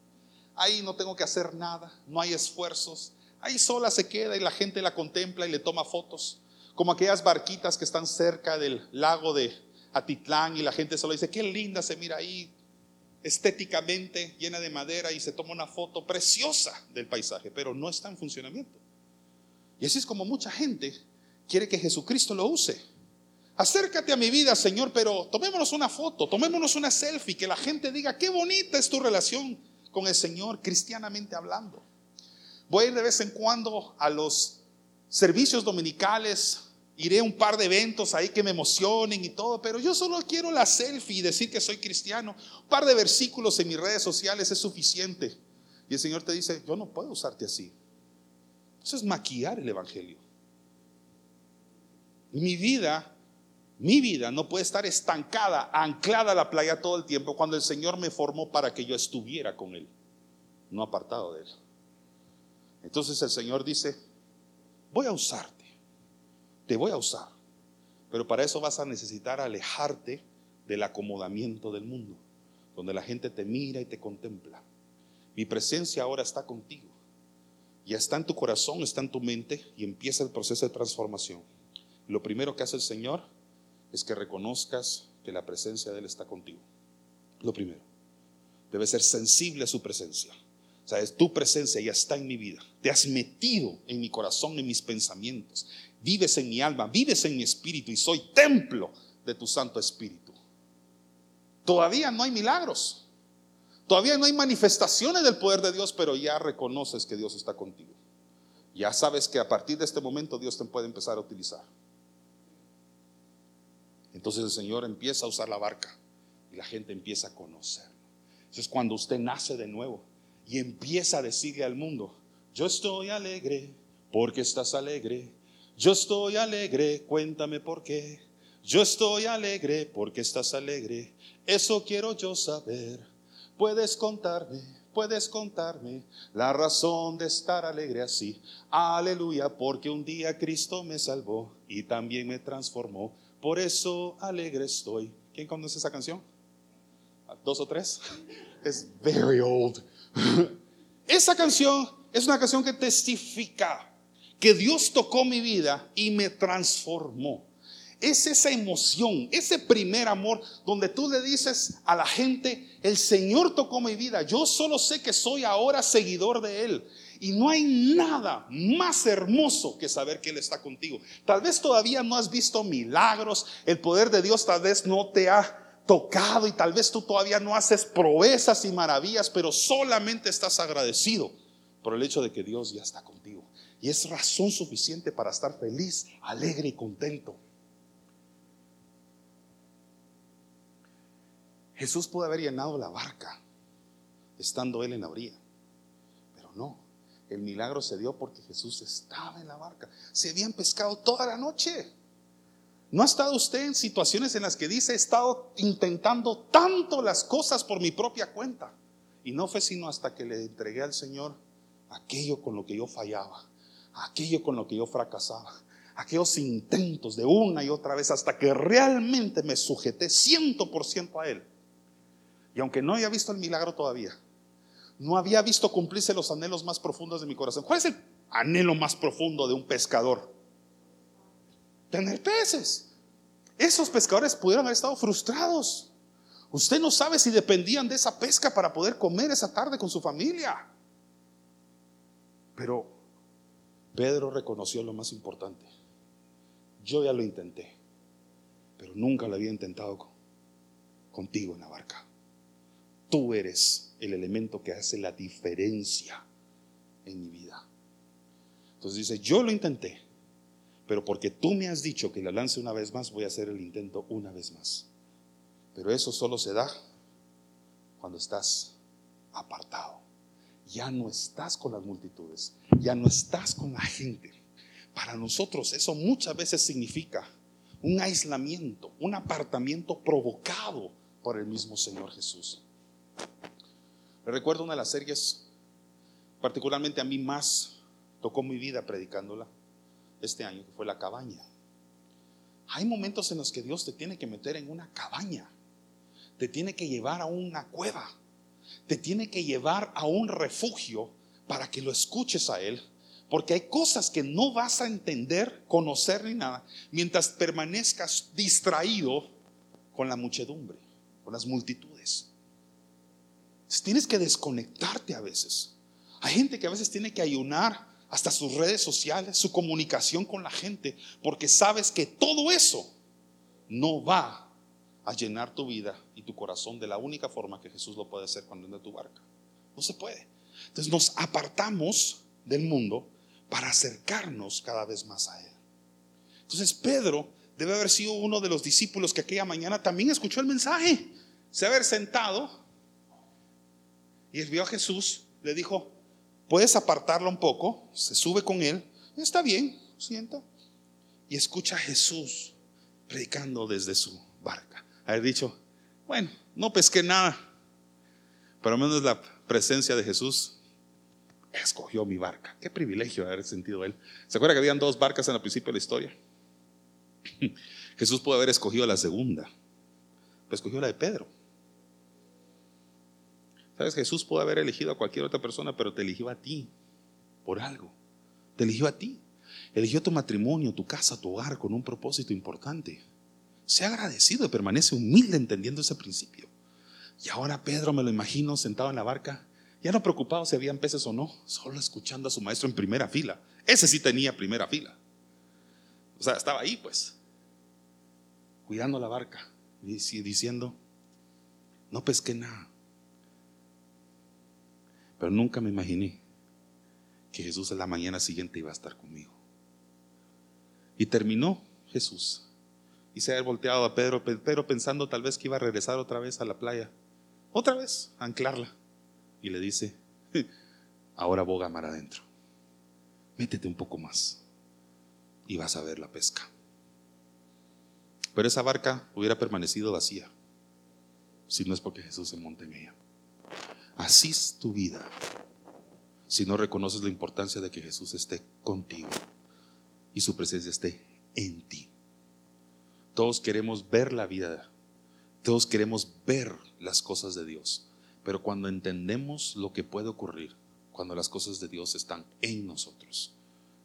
Ahí no tengo que hacer nada, no hay esfuerzos. Ahí sola se queda y la gente la contempla y le toma fotos. Como aquellas barquitas que están cerca del lago de Atitlán y la gente solo dice, qué linda se mira ahí, estéticamente llena de madera y se toma una foto preciosa del paisaje, pero no está en funcionamiento. Y así es como mucha gente quiere que Jesucristo lo use. Acércate a mi vida, Señor, pero tomémonos una foto, tomémonos una selfie, que la gente diga, qué bonita es tu relación con el Señor, cristianamente hablando. Voy a ir de vez en cuando a los servicios dominicales, iré a un par de eventos ahí que me emocionen y todo, pero yo solo quiero la selfie y decir que soy cristiano. Un par de versículos en mis redes sociales es suficiente. Y el Señor te dice, yo no puedo usarte así. Eso es maquillar el Evangelio. Mi vida mi vida no puede estar estancada, anclada a la playa todo el tiempo cuando el Señor me formó para que yo estuviera con Él, no apartado de Él. Entonces el Señor dice, voy a usarte, te voy a usar, pero para eso vas a necesitar alejarte del acomodamiento del mundo, donde la gente te mira y te contempla. Mi presencia ahora está contigo, ya está en tu corazón, está en tu mente y empieza el proceso de transformación. Lo primero que hace el Señor es que reconozcas que la presencia de Él está contigo. Lo primero, debe ser sensible a su presencia. O sea, es tu presencia ya está en mi vida. Te has metido en mi corazón, en mis pensamientos. Vives en mi alma, vives en mi espíritu y soy templo de tu Santo Espíritu. Todavía no hay milagros. Todavía no hay manifestaciones del poder de Dios, pero ya reconoces que Dios está contigo. Ya sabes que a partir de este momento Dios te puede empezar a utilizar. Entonces el Señor empieza a usar la barca y la gente empieza a conocerlo. Eso es cuando usted nace de nuevo y empieza a decirle al mundo, yo estoy alegre porque estás alegre. Yo estoy alegre, cuéntame por qué. Yo estoy alegre porque estás alegre. Eso quiero yo saber. Puedes contarme, puedes contarme la razón de estar alegre así. Aleluya, porque un día Cristo me salvó y también me transformó. Por eso alegre estoy. ¿Quién conoce esa canción? ¿Dos o tres? Es very old. Esa canción es una canción que testifica que Dios tocó mi vida y me transformó. Es esa emoción, ese primer amor donde tú le dices a la gente, el Señor tocó mi vida, yo solo sé que soy ahora seguidor de Él. Y no hay nada más hermoso que saber que Él está contigo. Tal vez todavía no has visto milagros, el poder de Dios tal vez no te ha tocado y tal vez tú todavía no haces proezas y maravillas, pero solamente estás agradecido por el hecho de que Dios ya está contigo. Y es razón suficiente para estar feliz, alegre y contento. Jesús pudo haber llenado la barca estando él en la orilla. El milagro se dio porque Jesús estaba en la barca. Se habían pescado toda la noche. ¿No ha estado usted en situaciones en las que dice, he estado intentando tanto las cosas por mi propia cuenta? Y no fue sino hasta que le entregué al Señor aquello con lo que yo fallaba, aquello con lo que yo fracasaba, aquellos intentos de una y otra vez hasta que realmente me sujeté ciento por ciento a Él. Y aunque no había visto el milagro todavía, no había visto cumplirse los anhelos más profundos de mi corazón. ¿Cuál es el anhelo más profundo de un pescador? tener peces. Esos pescadores pudieron haber estado frustrados. Usted no sabe si dependían de esa pesca para poder comer esa tarde con su familia. Pero Pedro reconoció lo más importante. Yo ya lo intenté, pero nunca lo había intentado contigo en la barca. Tú eres el elemento que hace la diferencia en mi vida. Entonces dice, yo lo intenté, pero porque tú me has dicho que la lance una vez más, voy a hacer el intento una vez más. Pero eso solo se da cuando estás apartado. Ya no estás con las multitudes, ya no estás con la gente. Para nosotros eso muchas veces significa un aislamiento, un apartamiento provocado por el mismo Señor Jesús. Recuerdo una de las series, particularmente a mí más tocó mi vida predicándola este año, que fue la cabaña. Hay momentos en los que Dios te tiene que meter en una cabaña, te tiene que llevar a una cueva, te tiene que llevar a un refugio para que lo escuches a Él, porque hay cosas que no vas a entender, conocer ni nada, mientras permanezcas distraído con la muchedumbre, con las multitudes. Tienes que desconectarte a veces. Hay gente que a veces tiene que ayunar hasta sus redes sociales, su comunicación con la gente, porque sabes que todo eso no va a llenar tu vida y tu corazón de la única forma que Jesús lo puede hacer cuando anda tu barca. No se puede. Entonces nos apartamos del mundo para acercarnos cada vez más a Él. Entonces Pedro debe haber sido uno de los discípulos que aquella mañana también escuchó el mensaje. Se haber sentado y vio a Jesús, le dijo, Puedes apartarlo un poco, se sube con él, está bien, sienta, y escucha a Jesús predicando desde su barca. Haber dicho, bueno, no pesqué nada, pero al menos la presencia de Jesús escogió mi barca. Qué privilegio haber sentido él. ¿Se acuerda que habían dos barcas en el principio de la historia? Jesús pudo haber escogido la segunda, pero escogió la de Pedro. Sabes, Jesús puede haber elegido a cualquier otra persona, pero te eligió a ti por algo. Te eligió a ti. Eligió tu matrimonio, tu casa, tu hogar con un propósito importante. Sea agradecido y permanece humilde entendiendo ese principio. Y ahora Pedro me lo imagino sentado en la barca Ya no preocupado si habían peces o no, solo escuchando a su maestro en primera fila. Ese sí tenía primera fila. O sea, estaba ahí pues, cuidando la barca, y diciendo, no pesqué nada. Pero nunca me imaginé que Jesús en la mañana siguiente iba a estar conmigo. Y terminó Jesús. Y se ha volteado a Pedro, Pedro pensando tal vez que iba a regresar otra vez a la playa. Otra vez, a anclarla. Y le dice, ahora boga mar adentro. Métete un poco más. Y vas a ver la pesca. Pero esa barca hubiera permanecido vacía si no es porque Jesús se monta en ella. Así es tu vida si no reconoces la importancia de que Jesús esté contigo y su presencia esté en ti. Todos queremos ver la vida, todos queremos ver las cosas de Dios, pero cuando entendemos lo que puede ocurrir, cuando las cosas de Dios están en nosotros,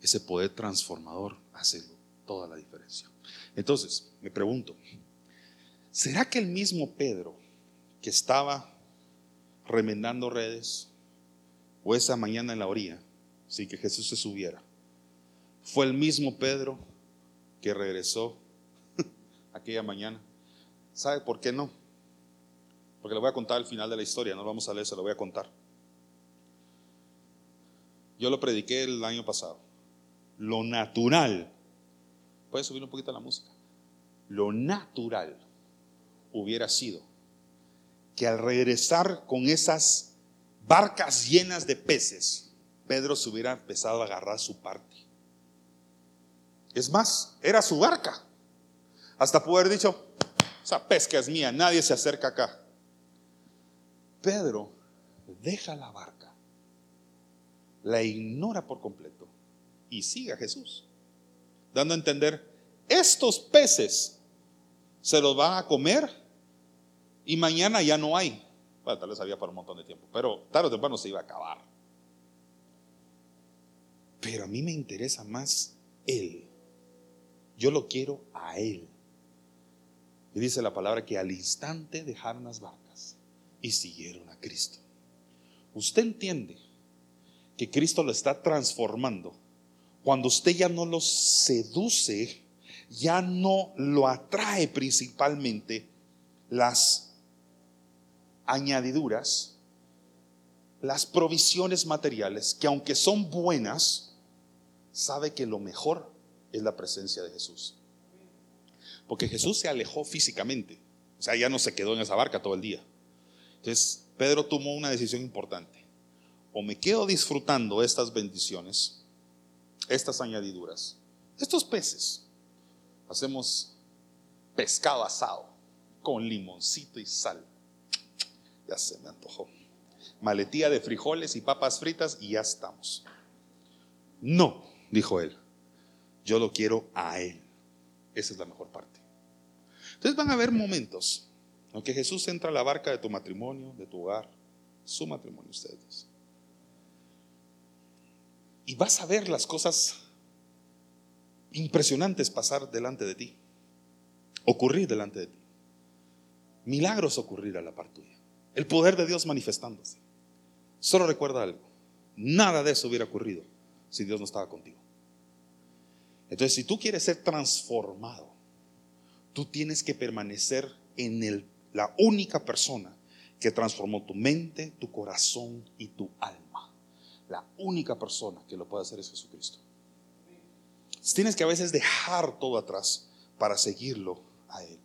ese poder transformador hace toda la diferencia. Entonces, me pregunto, ¿será que el mismo Pedro que estaba remendando redes, o esa mañana en la orilla, sin que Jesús se subiera, fue el mismo Pedro que regresó aquella mañana. ¿Sabe por qué no? Porque le voy a contar al final de la historia, no lo vamos a leer, se lo voy a contar. Yo lo prediqué el año pasado. Lo natural, puede subir un poquito la música, lo natural hubiera sido que al regresar con esas barcas llenas de peces, Pedro se hubiera empezado a agarrar su parte. Es más, era su barca. Hasta haber dicho, esa pesca es mía, nadie se acerca acá. Pedro deja la barca, la ignora por completo y sigue a Jesús, dando a entender, estos peces se los van a comer y mañana ya no hay. Bueno, tal vez había para un montón de tiempo, pero tarde o temprano se iba a acabar. Pero a mí me interesa más Él. Yo lo quiero a Él. Y dice la palabra que al instante dejaron las barcas y siguieron a Cristo. Usted entiende que Cristo lo está transformando cuando usted ya no lo seduce, ya no lo atrae principalmente las añadiduras, las provisiones materiales, que aunque son buenas, sabe que lo mejor es la presencia de Jesús. Porque Jesús se alejó físicamente, o sea, ya no se quedó en esa barca todo el día. Entonces, Pedro tomó una decisión importante. O me quedo disfrutando estas bendiciones, estas añadiduras, estos peces. Hacemos pescado asado con limoncito y sal. Ya se me antojó. Maletía de frijoles y papas fritas y ya estamos. No, dijo él. Yo lo quiero a él. Esa es la mejor parte. Entonces van a haber momentos en que Jesús entra a la barca de tu matrimonio, de tu hogar, su matrimonio, ustedes. Y vas a ver las cosas impresionantes pasar delante de ti, ocurrir delante de ti. Milagros ocurrir a la par tuya. El poder de Dios manifestándose. Solo recuerda algo. Nada de eso hubiera ocurrido si Dios no estaba contigo. Entonces, si tú quieres ser transformado, tú tienes que permanecer en el, la única persona que transformó tu mente, tu corazón y tu alma. La única persona que lo puede hacer es Jesucristo. Tienes que a veces dejar todo atrás para seguirlo a Él.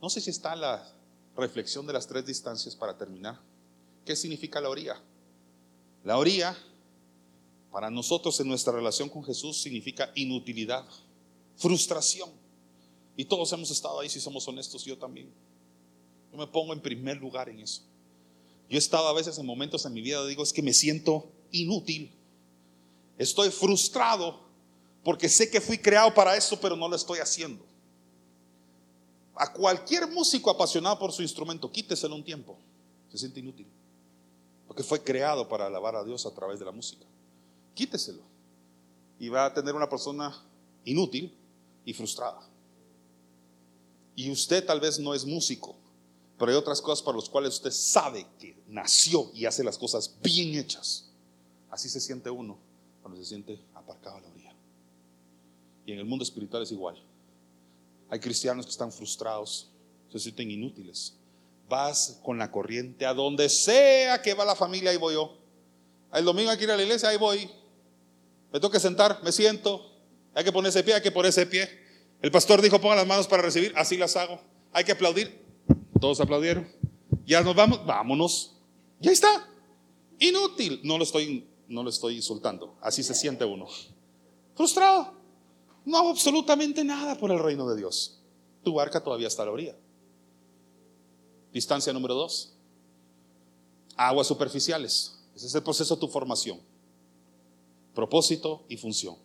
No sé si está la reflexión de las tres distancias para terminar. ¿Qué significa la orilla? La orilla, para nosotros en nuestra relación con Jesús, significa inutilidad, frustración. Y todos hemos estado ahí, si somos honestos, yo también. Yo me pongo en primer lugar en eso. Yo he estado a veces en momentos en mi vida, digo, es que me siento inútil. Estoy frustrado porque sé que fui creado para eso, pero no lo estoy haciendo. A cualquier músico apasionado por su instrumento, quíteselo un tiempo. Se siente inútil. Porque fue creado para alabar a Dios a través de la música. Quíteselo. Y va a tener una persona inútil y frustrada. Y usted tal vez no es músico, Pero hay otras cosas para las cuales usted sabe que nació y hace las cosas bien hechas. Así se siente uno cuando se siente aparcado a la orilla. Y en el mundo espiritual es igual. Hay cristianos que están frustrados, se sienten inútiles. Vas con la corriente a donde sea que va la familia, ahí voy yo. El domingo hay que ir a la iglesia, ahí voy. Me tengo que sentar, me siento. Hay que ponerse pie, hay que ponerse pie. El pastor dijo, pongan las manos para recibir, así las hago. Hay que aplaudir. Todos aplaudieron. Ya nos vamos, vámonos. Ya está. Inútil. No lo estoy, no lo estoy insultando. Así se siente uno. Frustrado. No hago absolutamente nada por el reino de Dios. Tu barca todavía está a la orilla. Distancia número dos. Aguas superficiales. Ese es el proceso de tu formación. Propósito y función.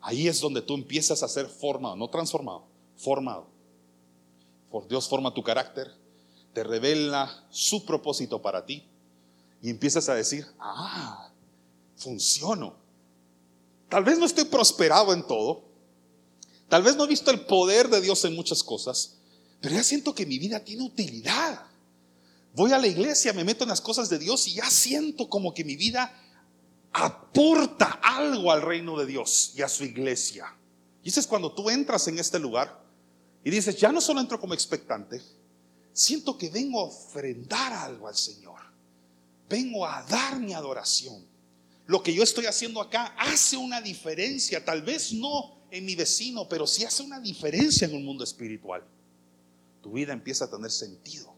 Ahí es donde tú empiezas a ser formado, no transformado, formado. Dios forma tu carácter, te revela su propósito para ti y empiezas a decir, ah, funciono. Tal vez no estoy prosperado en todo, tal vez no he visto el poder de Dios en muchas cosas, pero ya siento que mi vida tiene utilidad. Voy a la iglesia, me meto en las cosas de Dios y ya siento como que mi vida aporta algo al reino de Dios y a su iglesia. Y ese es cuando tú entras en este lugar y dices, ya no solo entro como expectante, siento que vengo a ofrendar algo al Señor. Vengo a dar mi adoración. Lo que yo estoy haciendo acá hace una diferencia, tal vez no en mi vecino, pero sí hace una diferencia en un mundo espiritual. Tu vida empieza a tener sentido.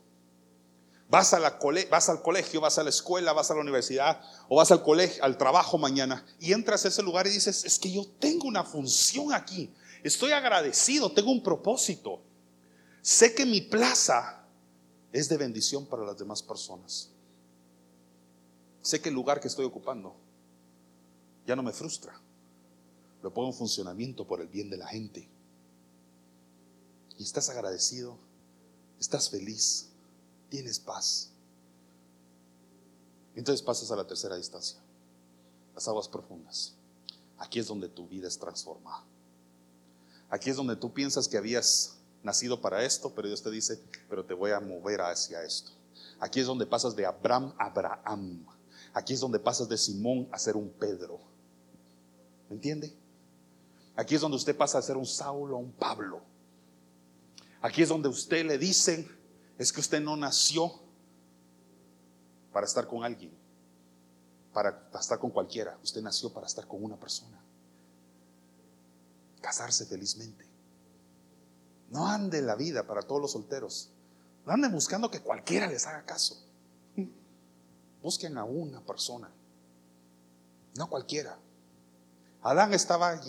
Vas, al colegio, vas a la escuela, vas a la universidad o vas al colegio, al trabajo mañana y entras a ese lugar y dices, es que yo tengo una función aquí, estoy agradecido, tengo un propósito. Sé que mi plaza es de bendición para las demás personas. Sé que el lugar que estoy ocupando ya no me frustra, lo pongo en funcionamiento por el bien de la gente. Y estás agradecido, estás feliz tienes paz. Entonces pasas a la tercera distancia, las aguas profundas. Aquí es donde tu vida es transformada. Aquí es donde tú piensas que habías nacido para esto, pero Dios te dice, pero te voy a mover hacia esto. Aquí es donde pasas de Abraham a Abraham. Aquí es donde pasas de Simón a ser un Pedro. ¿Me entiende? Aquí es donde usted pasa a ser un Saulo un Pablo. Aquí es donde usted le dicen, es que usted no nació para estar con alguien, para, estar con cualquiera. Usted nació para estar con una persona. Casarse felizmente. No ande la vida para todos los solteros. No buscando que cualquiera les haga caso. Busquen a una persona, no cualquiera. Adán estaba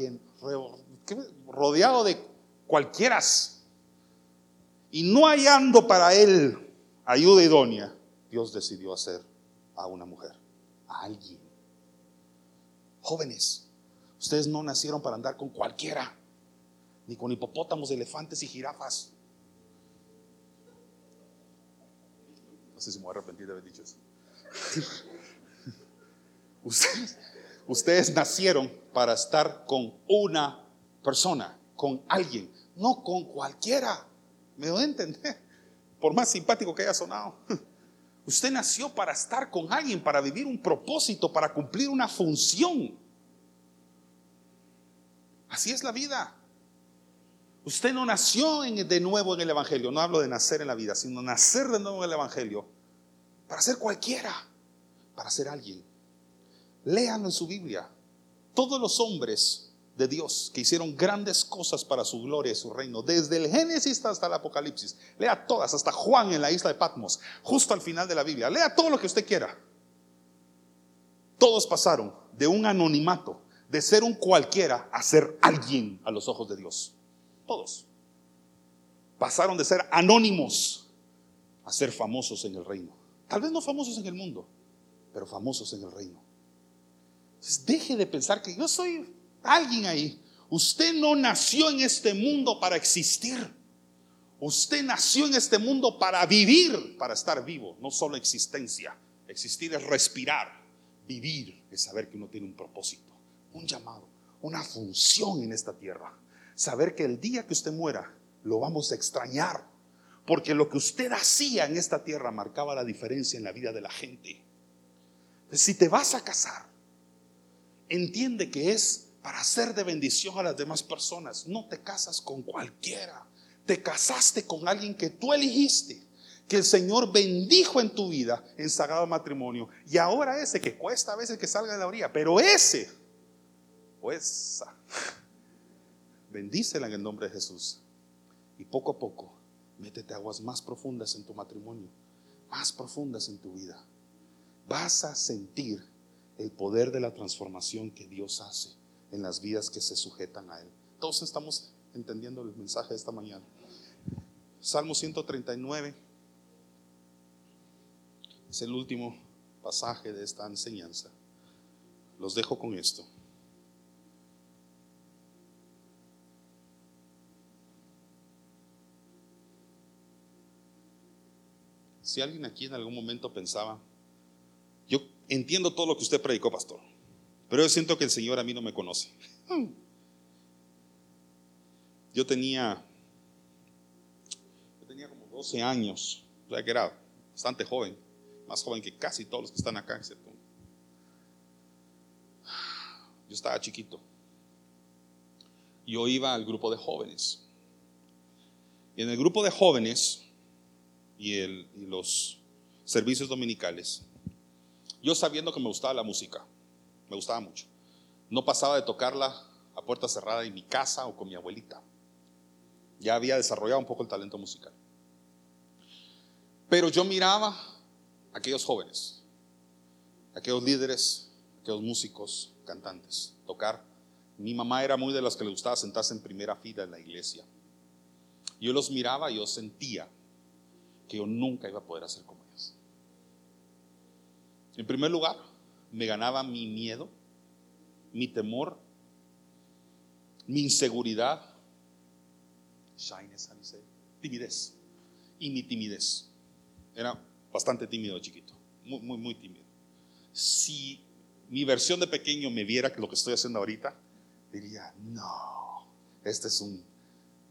rodeado de cualquieras y no hallando para él ayuda idónea, Dios decidió hacer a una mujer, a alguien. Jóvenes, ustedes no nacieron para andar con cualquiera, ni con hipopótamos, elefantes y jirafas. No sé si me voy a arrepentir de haber dicho eso. Ustedes, ustedes nacieron para estar con una persona, con alguien, no con cualquiera. ¿Me doy a entender? Por más simpático que haya sonado. Usted nació para estar con alguien, para vivir un propósito, para cumplir una función. Así es la vida. Usted no nació de nuevo en el Evangelio, no hablo de nacer en la vida, sino nacer de nuevo en el Evangelio para ser cualquiera, para ser alguien. Léanlo en su Biblia. Todos los hombres de Dios que hicieron grandes cosas para su gloria y su reino, desde el Génesis hasta el Apocalipsis. Lea todas, hasta Juan en la isla de Patmos, justo al final de la Biblia. Lea todo lo que usted quiera. Todos pasaron de un anonimato, de ser un cualquiera, a ser alguien a los ojos de Dios. Todos. Pasaron de ser anónimos a ser famosos en el reino. Tal vez no famosos en el mundo, pero famosos en el reino. Deje de pensar que yo soy Alguien ahí. Usted no nació en este mundo para existir. Usted nació en este mundo para vivir, para estar vivo, no solo existencia. Existir es respirar. Vivir es saber que uno tiene un propósito, un llamado, una función en esta tierra. Saber que el día que usted muera, lo vamos a extrañar. porque lo que usted hacía en esta tierra marcaba la diferencia en la vida de la gente. Si te vas a casar, entiende que es para ser de bendición a las demás personas. No te casas con cualquiera. Te casaste con alguien que tú elegiste, que el Señor bendijo en tu vida en sagrado matrimonio. Y ahora ese que cuesta a veces que salga de la orilla, pero ese, pues, bendícela en el nombre de Jesús. Y poco a poco, métete aguas más profundas en tu matrimonio, más profundas en tu vida. Vas a sentir el poder de la transformación que Dios hace en las vidas que se sujetan a Él. Todos estamos entendiendo el mensaje de esta mañana. Salmo 139 es el último pasaje de esta enseñanza. Los dejo con esto. Si alguien aquí en algún momento pensaba, entiendo todo lo que usted predicó, pastor, pero yo siento que el Señor a mí no me conoce. Yo tenía, yo tenía como 12 años, o sea que era bastante joven, más joven que casi todos los que están acá, excepto. Yo estaba chiquito. Yo iba al grupo de jóvenes. Y en el grupo de jóvenes y, el, y los servicios dominicales, yo sabiendo que me gustaba la música, me gustaba mucho, no pasaba de tocarla a puerta cerrada en mi casa o con mi abuelita. Ya había desarrollado un poco el talento musical. Pero yo miraba a aquellos jóvenes, aquellos líderes, aquellos músicos, cantantes, tocar. Mi mamá era muy de las que le gustaba sentarse en primera fila en la iglesia. Yo los miraba y yo sentía que yo nunca iba a poder hacer como. En primer lugar, me ganaba mi miedo, mi temor, mi inseguridad, shyness, timidez y mi timidez. Era bastante tímido chiquito, muy, muy, muy tímido. Si mi versión de pequeño me viera que lo que estoy haciendo ahorita, diría, no, este es un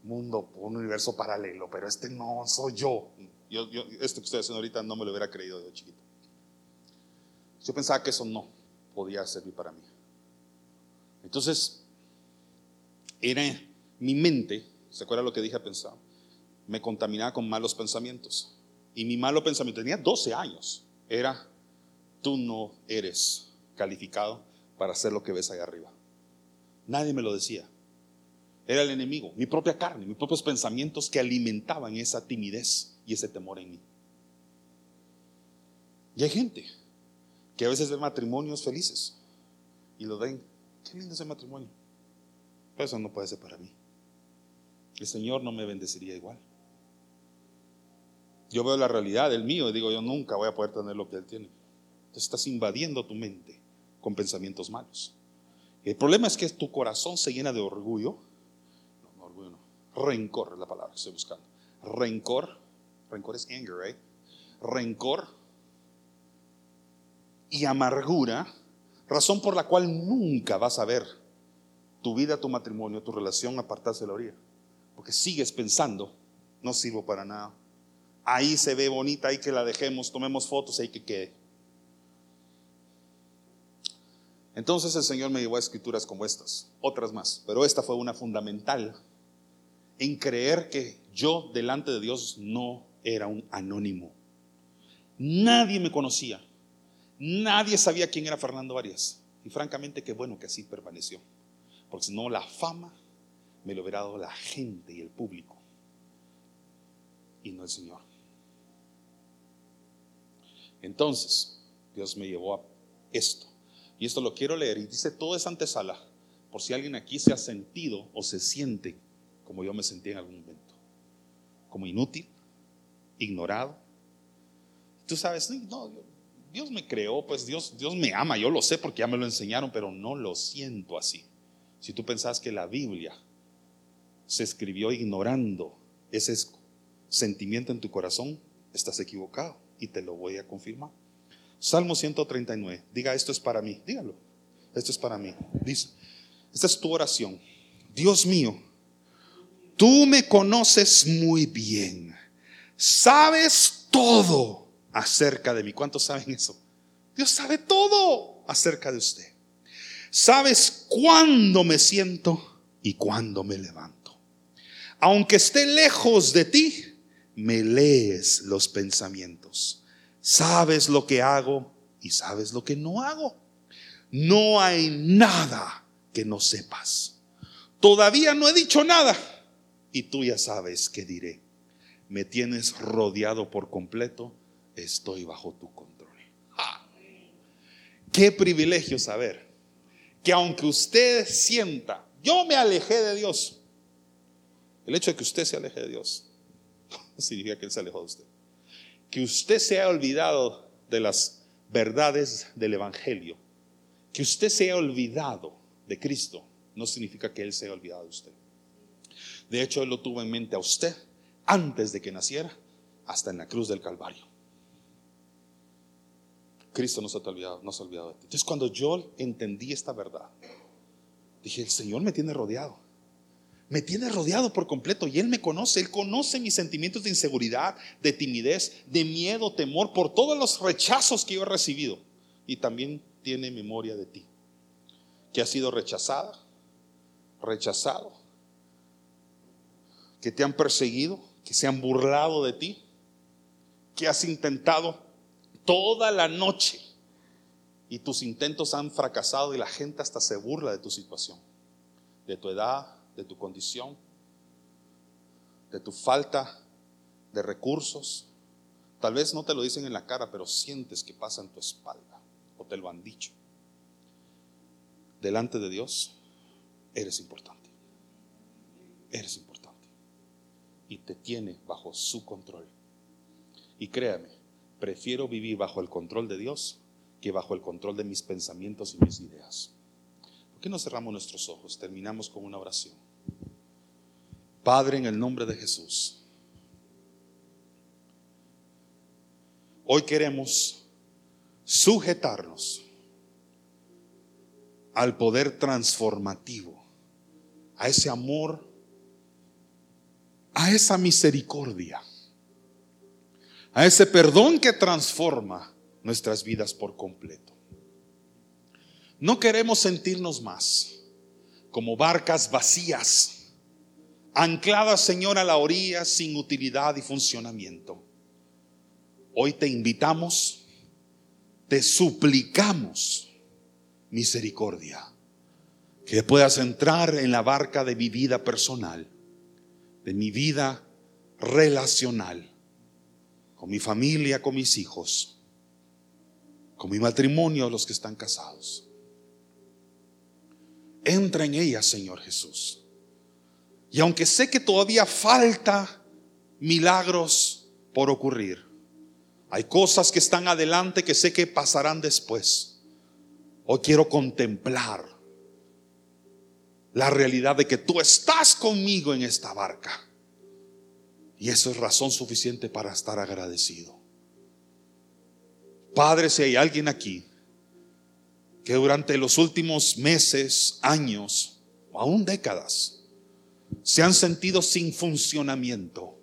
mundo, un universo paralelo, pero este no soy yo. Yo, yo, esto que estoy haciendo ahorita no me lo hubiera creído de chiquito. Yo pensaba que eso no podía servir para mí. Entonces, era mi mente, ¿se acuerda lo que dije? Me contaminaba con malos pensamientos. Y mi malo pensamiento, tenía 12 años, era, tú no eres calificado para hacer lo que ves ahí arriba. Nadie me lo decía. Era el enemigo, mi propia carne, mis propios pensamientos que alimentaban esa timidez y ese temor en mí. Y hay gente que a veces ven matrimonios felices y lo ven, qué lindo ese matrimonio. Pero eso no puede ser para mí. El Señor no me bendeciría igual. Yo veo la realidad del mío y digo, yo nunca voy a poder tener lo que Él tiene. Entonces estás invadiendo tu mente con pensamientos malos. el problema es que tu corazón se llena de orgullo Rencor es la palabra que estoy buscando. Rencor. Rencor es anger, right? Rencor y amargura, razón por la cual nunca vas a ver tu vida, tu matrimonio, tu relación apartarse de la orilla. Porque sigues pensando, no sirvo para nada. Ahí se ve bonita, ahí que la dejemos, tomemos fotos, ahí que quede. Entonces el Señor me llevó a escrituras como estas, otras más, pero esta fue una fundamental en creer que yo delante de Dios no era un anónimo. Nadie me conocía. Nadie sabía quién era Fernando Arias. Y francamente, qué bueno que así permaneció. Porque si no, la fama me lo hubiera dado la gente y el público. Y no el Señor. Entonces, Dios me llevó a esto. Y esto lo quiero leer. Y dice todo esa antesala. Por si alguien aquí se ha sentido o se siente como yo me sentí en algún momento, como inútil, ignorado. Tú sabes, no, Dios me creó, pues Dios, Dios me ama, yo lo sé porque ya me lo enseñaron, pero no lo siento así. Si tú pensás que la Biblia se escribió ignorando ese sentimiento en tu corazón, estás equivocado y te lo voy a confirmar. Salmo 139, diga esto es para mí, dígalo, esto es para mí. Dice, esta es tu oración. Dios mío, Tú me conoces muy bien. sabes todo acerca de mí. ¿Cuántos saben eso? Dios sabe todo acerca de usted. Sabes cuándo me siento y cuándo me levanto. Aunque esté lejos de ti, me lees los pensamientos. Sabes lo que hago y sabes lo que no hago. No hay nada que no sepas. Todavía no he dicho nada y tú ya sabes qué diré. Me tienes rodeado por completo, estoy bajo tu control. Qué privilegio saber que aunque usted sienta, yo me alejé de Dios, el hecho de que usted se aleje de Dios significa que Él se alejó de usted. Que usted se haya olvidado de las verdades del Evangelio, que usted se haya olvidado de Cristo, no significa que Él se haya olvidado de usted. De hecho, Él lo tuvo en mente a usted antes de que naciera, hasta en la cruz del Calvario. Cristo no se ha olvidado, no se ha olvidado de ti. Entonces, cuando yo entendí esta verdad, dije, el Señor me tiene rodeado. Me tiene rodeado por completo y Él me conoce. Él conoce mis sentimientos de inseguridad, de timidez, de miedo, temor, por todos los rechazos que yo he recibido. Y también tiene memoria de ti, que has sido rechazada, rechazado, que te han perseguido, que se han burlado de ti, que has intentado toda la noche y tus intentos han fracasado y la gente hasta se burla de tu situación, de tu edad, de tu condición, de tu falta de recursos. Tal vez no te lo dicen en la cara, pero sientes que pasa en tu espalda o te lo han dicho. Delante de Dios eres importante. Eres importante y te tiene bajo su control. Y créame, prefiero vivir bajo el control de Dios que bajo el control de mis pensamientos y mis ideas. ¿Por qué no cerramos nuestros ojos? Terminamos con una oración. Padre, en el nombre de Jesús, hoy queremos sujetarnos al poder transformativo, a ese amor a esa misericordia, a ese perdón que transforma nuestras vidas por completo. No queremos sentirnos más como barcas vacías, ancladas, Señor, a la orilla sin utilidad y funcionamiento. Hoy te invitamos, te suplicamos misericordia, que puedas entrar en la barca de mi vida personal de mi vida relacional, con mi familia, con mis hijos, con mi matrimonio, los que están casados. Entra en ella, Señor Jesús. Y aunque sé que todavía falta milagros por ocurrir, hay cosas que están adelante que sé que pasarán después. Hoy quiero contemplar la realidad de que tú estás conmigo en esta barca. Y eso es razón suficiente para estar agradecido. Padre, si hay alguien aquí que durante los últimos meses, años o aún décadas se han sentido sin funcionamiento,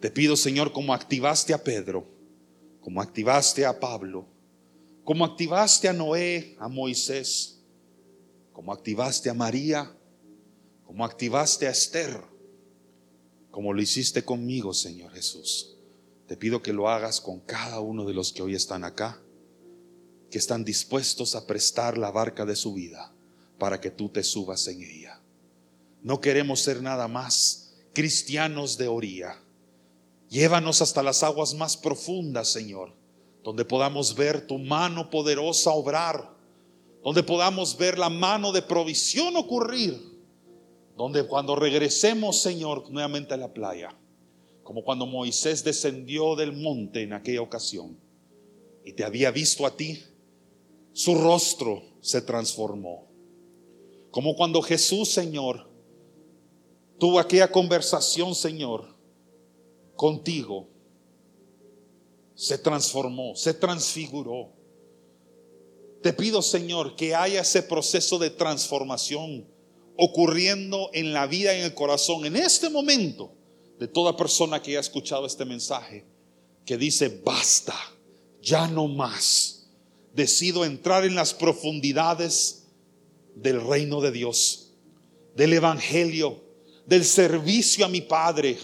te pido, Señor, como activaste a Pedro, como activaste a Pablo, como activaste a Noé, a Moisés, como activaste a María, como activaste a Esther, como lo hiciste conmigo, Señor Jesús. Te pido que lo hagas con cada uno de los que hoy están acá, que están dispuestos a prestar la barca de su vida para que tú te subas en ella. No queremos ser nada más cristianos de orilla. Llévanos hasta las aguas más profundas, Señor, donde podamos ver tu mano poderosa obrar donde podamos ver la mano de provisión ocurrir, donde cuando regresemos, Señor, nuevamente a la playa, como cuando Moisés descendió del monte en aquella ocasión y te había visto a ti, su rostro se transformó. Como cuando Jesús, Señor, tuvo aquella conversación, Señor, contigo, se transformó, se transfiguró. Te pido, Señor, que haya ese proceso de transformación ocurriendo en la vida en el corazón en este momento de toda persona que haya escuchado este mensaje, que dice, basta, ya no más. Decido entrar en las profundidades del reino de Dios, del Evangelio, del servicio a mi Padre.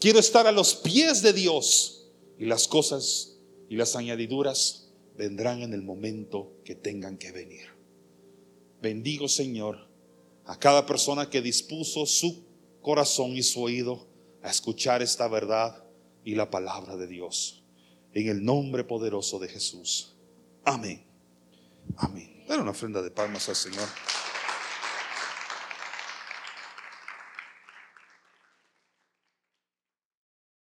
Quiero estar a los pies de Dios y las cosas y las añadiduras vendrán en el momento que tengan que venir. Bendigo, Señor, a cada persona que dispuso su corazón y su oído a escuchar esta verdad y la palabra de Dios. En el nombre poderoso de Jesús. Amén. Amén. Dar una ofrenda de palmas al Señor.